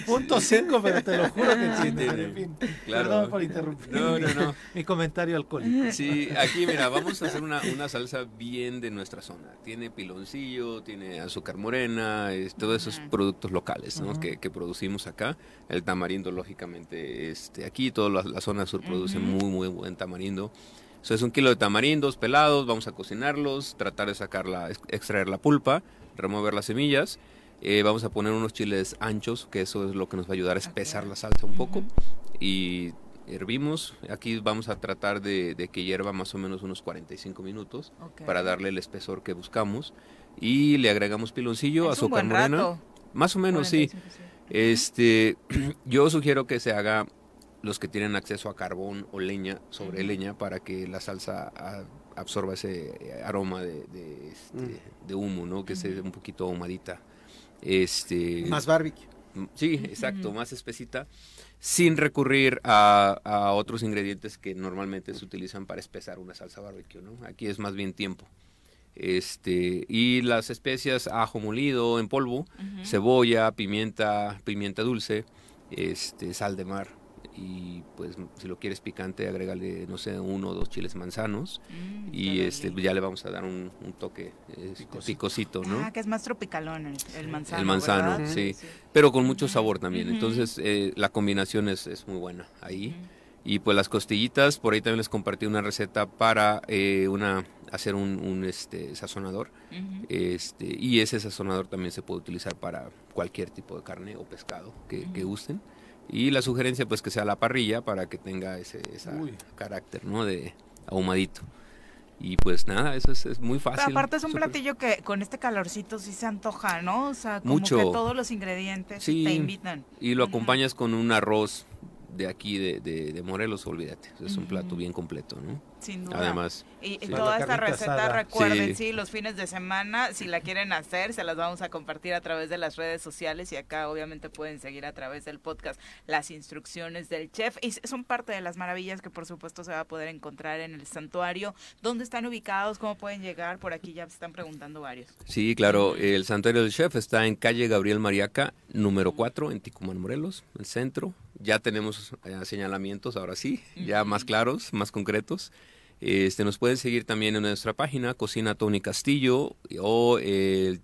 Punto cinco, pero te lo juro que tiene. claro. Perdón por interrumpir. No, no, no. Mi comentario alcohólico. Sí, aquí mira, vamos a hacer una, una salsa bien de nuestra zona. Tiene piloncillo, tiene azúcar morena, todos esos productos locales que, producimos acá. El tamarindo, lógicamente, este, aquí toda la, zona sur produce muy, muy buen tamarindo. Eso es un kilo de tamarindos pelados, vamos a cocinarlos, tratar de sacarla, extraer la pulpa, remover las semillas. Eh, vamos a poner unos chiles anchos, que eso es lo que nos va a ayudar a espesar la salsa un poco. Y hervimos. Aquí vamos a tratar de, que hierva más o menos unos 45 minutos para darle el espesor que buscamos y le agregamos piloncillo, es azúcar morena. Más o menos, sí. Este, yo sugiero que se haga los que tienen acceso a carbón o leña sobre leña para que la salsa absorba ese aroma de, de, este, mm. humo, ¿no? Que sea un poquito ahumadita. Este, más barbecue. Sí, exacto, más espesita, sin recurrir a, a, otros ingredientes que normalmente se utilizan para espesar una salsa barbecue, ¿no? Aquí es más bien tiempo. Este, y las especias ajo molido en polvo, cebolla, pimienta, pimienta dulce, este, sal de mar y pues si lo quieres picante, agrégale, no sé, uno o dos chiles manzanos mm, y este ya le vamos a dar un, toque este, picosito. ¿no? Ah, que es más tropicalón el, manzano. El manzano, sí, pero con mucho sabor también. Entonces eh, la combinación es, es, muy buena ahí. Y pues las costillitas, por ahí también les compartí una receta para eh, una hacer un, este, sazonador. este, y ese sazonador también se puede utilizar para cualquier tipo de carne o pescado que, que gusten. Y la sugerencia pues que sea la parrilla para que tenga ese carácter, ¿no? De ahumadito. Y pues nada, eso es, muy fácil. Pero aparte es un platillo que con este calorcito sí se antoja, ¿no? O sea, como que todos los ingredientes te invitan. Y lo acompañas con un arroz de aquí de, de, Morelos, olvídate. Es un plato bien completo, ¿no? Sin duda. Además. Y, toda esta receta, recuerden, sí. los fines de semana, si la quieren hacer, se las vamos a compartir a través de las redes sociales y acá obviamente pueden seguir a través del podcast las instrucciones del chef. Y son parte de las maravillas que por supuesto se va a poder encontrar en el santuario. ¿Dónde están ubicados? ¿Cómo pueden llegar? Por aquí ya se están preguntando varios. Sí, claro. El santuario del chef está en calle Gabriel Mariaca, número 4, en Ticumán, Morelos, el centro ya tenemos eh, señalamientos, ahora sí, ya más claros, más concretos. Este, nos pueden seguir también en nuestra página, Cocina Tony Castillo o eh,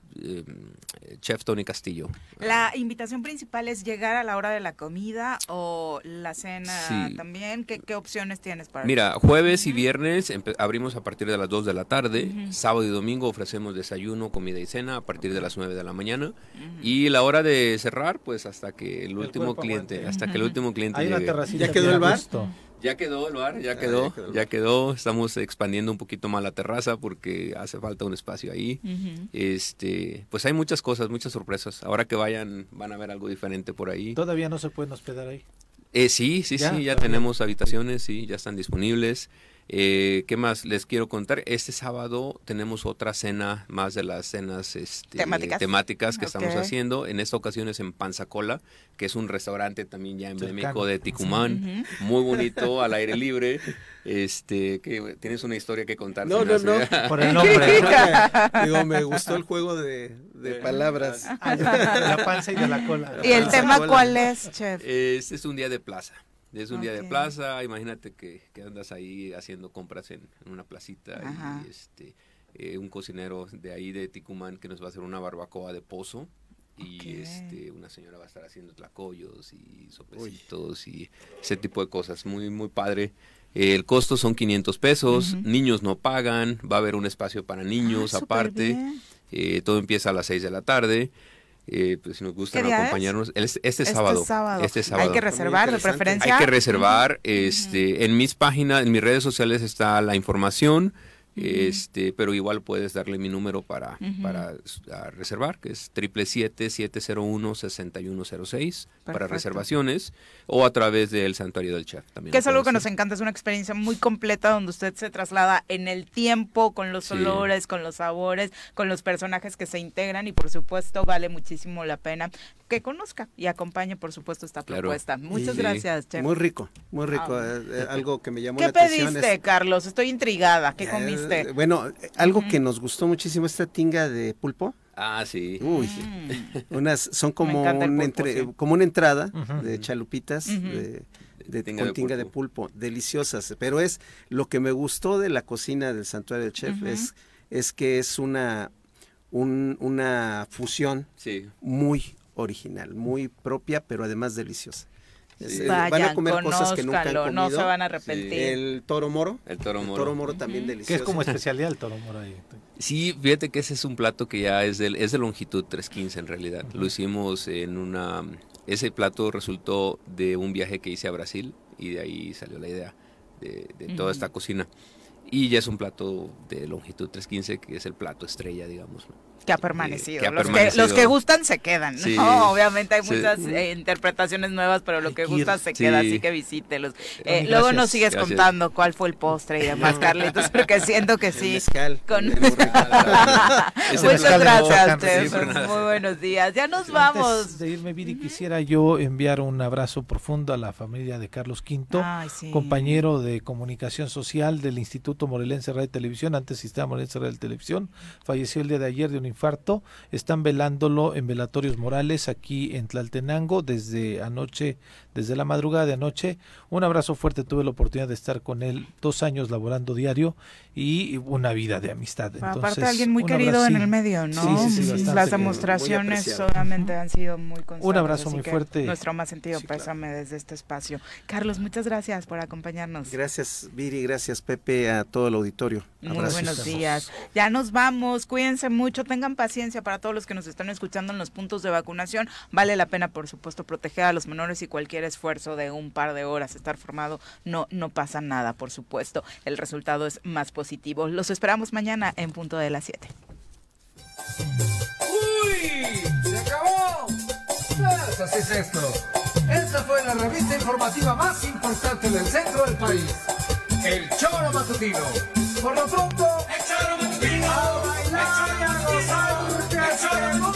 Chef Tony Castillo. La invitación principal es llegar a la hora de la comida o la cena también. ¿Qué, opciones tienes para Mira, jueves y viernes abrimos a partir de las 2 de la tarde. Sábado y domingo ofrecemos desayuno, comida y cena a partir de las 9 de la mañana. Y la hora de cerrar, pues hasta que el, último cliente, hasta que el último cliente llegue. ¿Ya quedó el bar? Ya quedó el bar, ya quedó, ya quedó, Estamos expandiendo un poquito más la terraza porque hace falta un espacio ahí. Este, pues hay muchas cosas, muchas sorpresas. Ahora que vayan, van a ver algo diferente por ahí. Todavía no se pueden hospedar ahí. Eh, sí, sí, sí, ya tenemos habitaciones, sí, ya están disponibles. Eh, ¿Qué más les quiero contar? Este sábado tenemos otra cena, más de las cenas este, temáticas, que estamos haciendo. En esta ocasión es en Panzacola, que es un restaurante también ya emblemático de Ticumán, muy bonito, al aire libre. Este, que tienes una historia que contar. No, no, no, por el nombre. Digo, me gustó el juego de, palabras. Ah, la panza y de la cola. ¿Y el tema cuál es, chef? Este es un día de plaza. Es un día de plaza, imagínate que, andas ahí haciendo compras en, una placita y este eh, un cocinero de ahí de Ticumán que nos va a hacer una barbacoa de pozo y este una señora va a estar haciendo tlacoyos y sopecitos y ese tipo de cosas, muy muy padre. el costo son 500 pesos, niños no pagan, va a haber un espacio para niños ah, aparte. Eh, todo empieza a las 6 de la tarde. Eh, pues si nos gusta acompañarnos este, este, sábado, este, sábado, Hay que reservar de preferencia. Hay que reservar. Este, en mis páginas, en mis redes sociales está la información este, pero igual puedes darle mi número para, para reservar, que es 777-701-6106 para reservaciones o a través del Santuario del Chef también. Que es algo que nos encanta, es una experiencia muy completa donde usted se traslada en el tiempo, con los olores, con los sabores, con los personajes que se integran y por supuesto vale muchísimo la pena que conozca y acompañe por supuesto esta propuesta. Muchas gracias, Chef. Muy rico, muy rico, ah. eh, eh, algo que me llamó la atención. ¿Qué pediste, Carlos? Estoy intrigada, ¿qué comiste? Eh, bueno, algo que nos gustó muchísimo, esta tinga de pulpo. Ah, sí. Uy, mm. unas, son como, entre, como una entrada de chalupitas, de, con tinga de pulpo. deliciosas. Pero es lo que me gustó de la cocina del Santuario del Chef es, es que es una, una fusión muy original, muy propia, pero además deliciosa. Eh, van a comer cosas que nunca han comido. No se van a arrepentir. El toro moro. El toro moro. El toro moro también delicioso. Que es como especialidad el toro moro ahí. Sí, fíjate que ese es un plato que ya es de, es de longitud 315 en realidad. Lo hicimos en una... Ese plato resultó de un viaje que hice a Brasil y de ahí salió la idea de, toda esta cocina. Y ya es un plato de longitud 315 que es el plato estrella, digamos. ¿no? Que ha permanecido. los, Que, los que gustan se quedan. ¿no? Obviamente hay muchas eh, interpretaciones nuevas, pero lo que gusta se queda, así que visítelos. Eh, luego nos sigues contando cuál fue el postre y demás, Carlitos, porque siento que sí. Con... Muchas gracias, Muy buenos días. Ya nos vamos. Antes de irme, Viri, quisiera yo enviar un abrazo profundo a la familia de Carlos V, compañero de comunicación social del Instituto Instituto Morelense Radio y Televisión, antes Sistema Morelense Radio y Televisión. Falleció el día de ayer de un infarto. Están velándolo en Velatorios Morales aquí en Tlaltenango desde anoche, desde la madrugada de anoche. Un abrazo fuerte, tuve la oportunidad de estar con él dos años laborando diario y una vida de amistad. Entonces, Aparte alguien muy querido en el medio, ¿no? Las demostraciones solamente han sido muy Un abrazo muy fuerte. Nuestro más sentido pésame desde este espacio. Carlos, muchas gracias por acompañarnos. Gracias, Viri, gracias, Pepe, a todo el auditorio. Muy buenos días. Ya nos vamos, cuídense mucho, tengan paciencia para todos los que nos están escuchando en los puntos de vacunación. Vale la pena, por supuesto, proteger a los menores y cualquier esfuerzo de un par de horas estar formado no no pasa nada, por supuesto. El resultado es más positivo. Los esperamos mañana en punto de las 7. ¡Uy! ¡Se acabó! Pues así es esto. Esta fue la revista informativa más importante del centro del país. El Choro Matutino. Por lo pronto, el Choro Matutino. A bailar y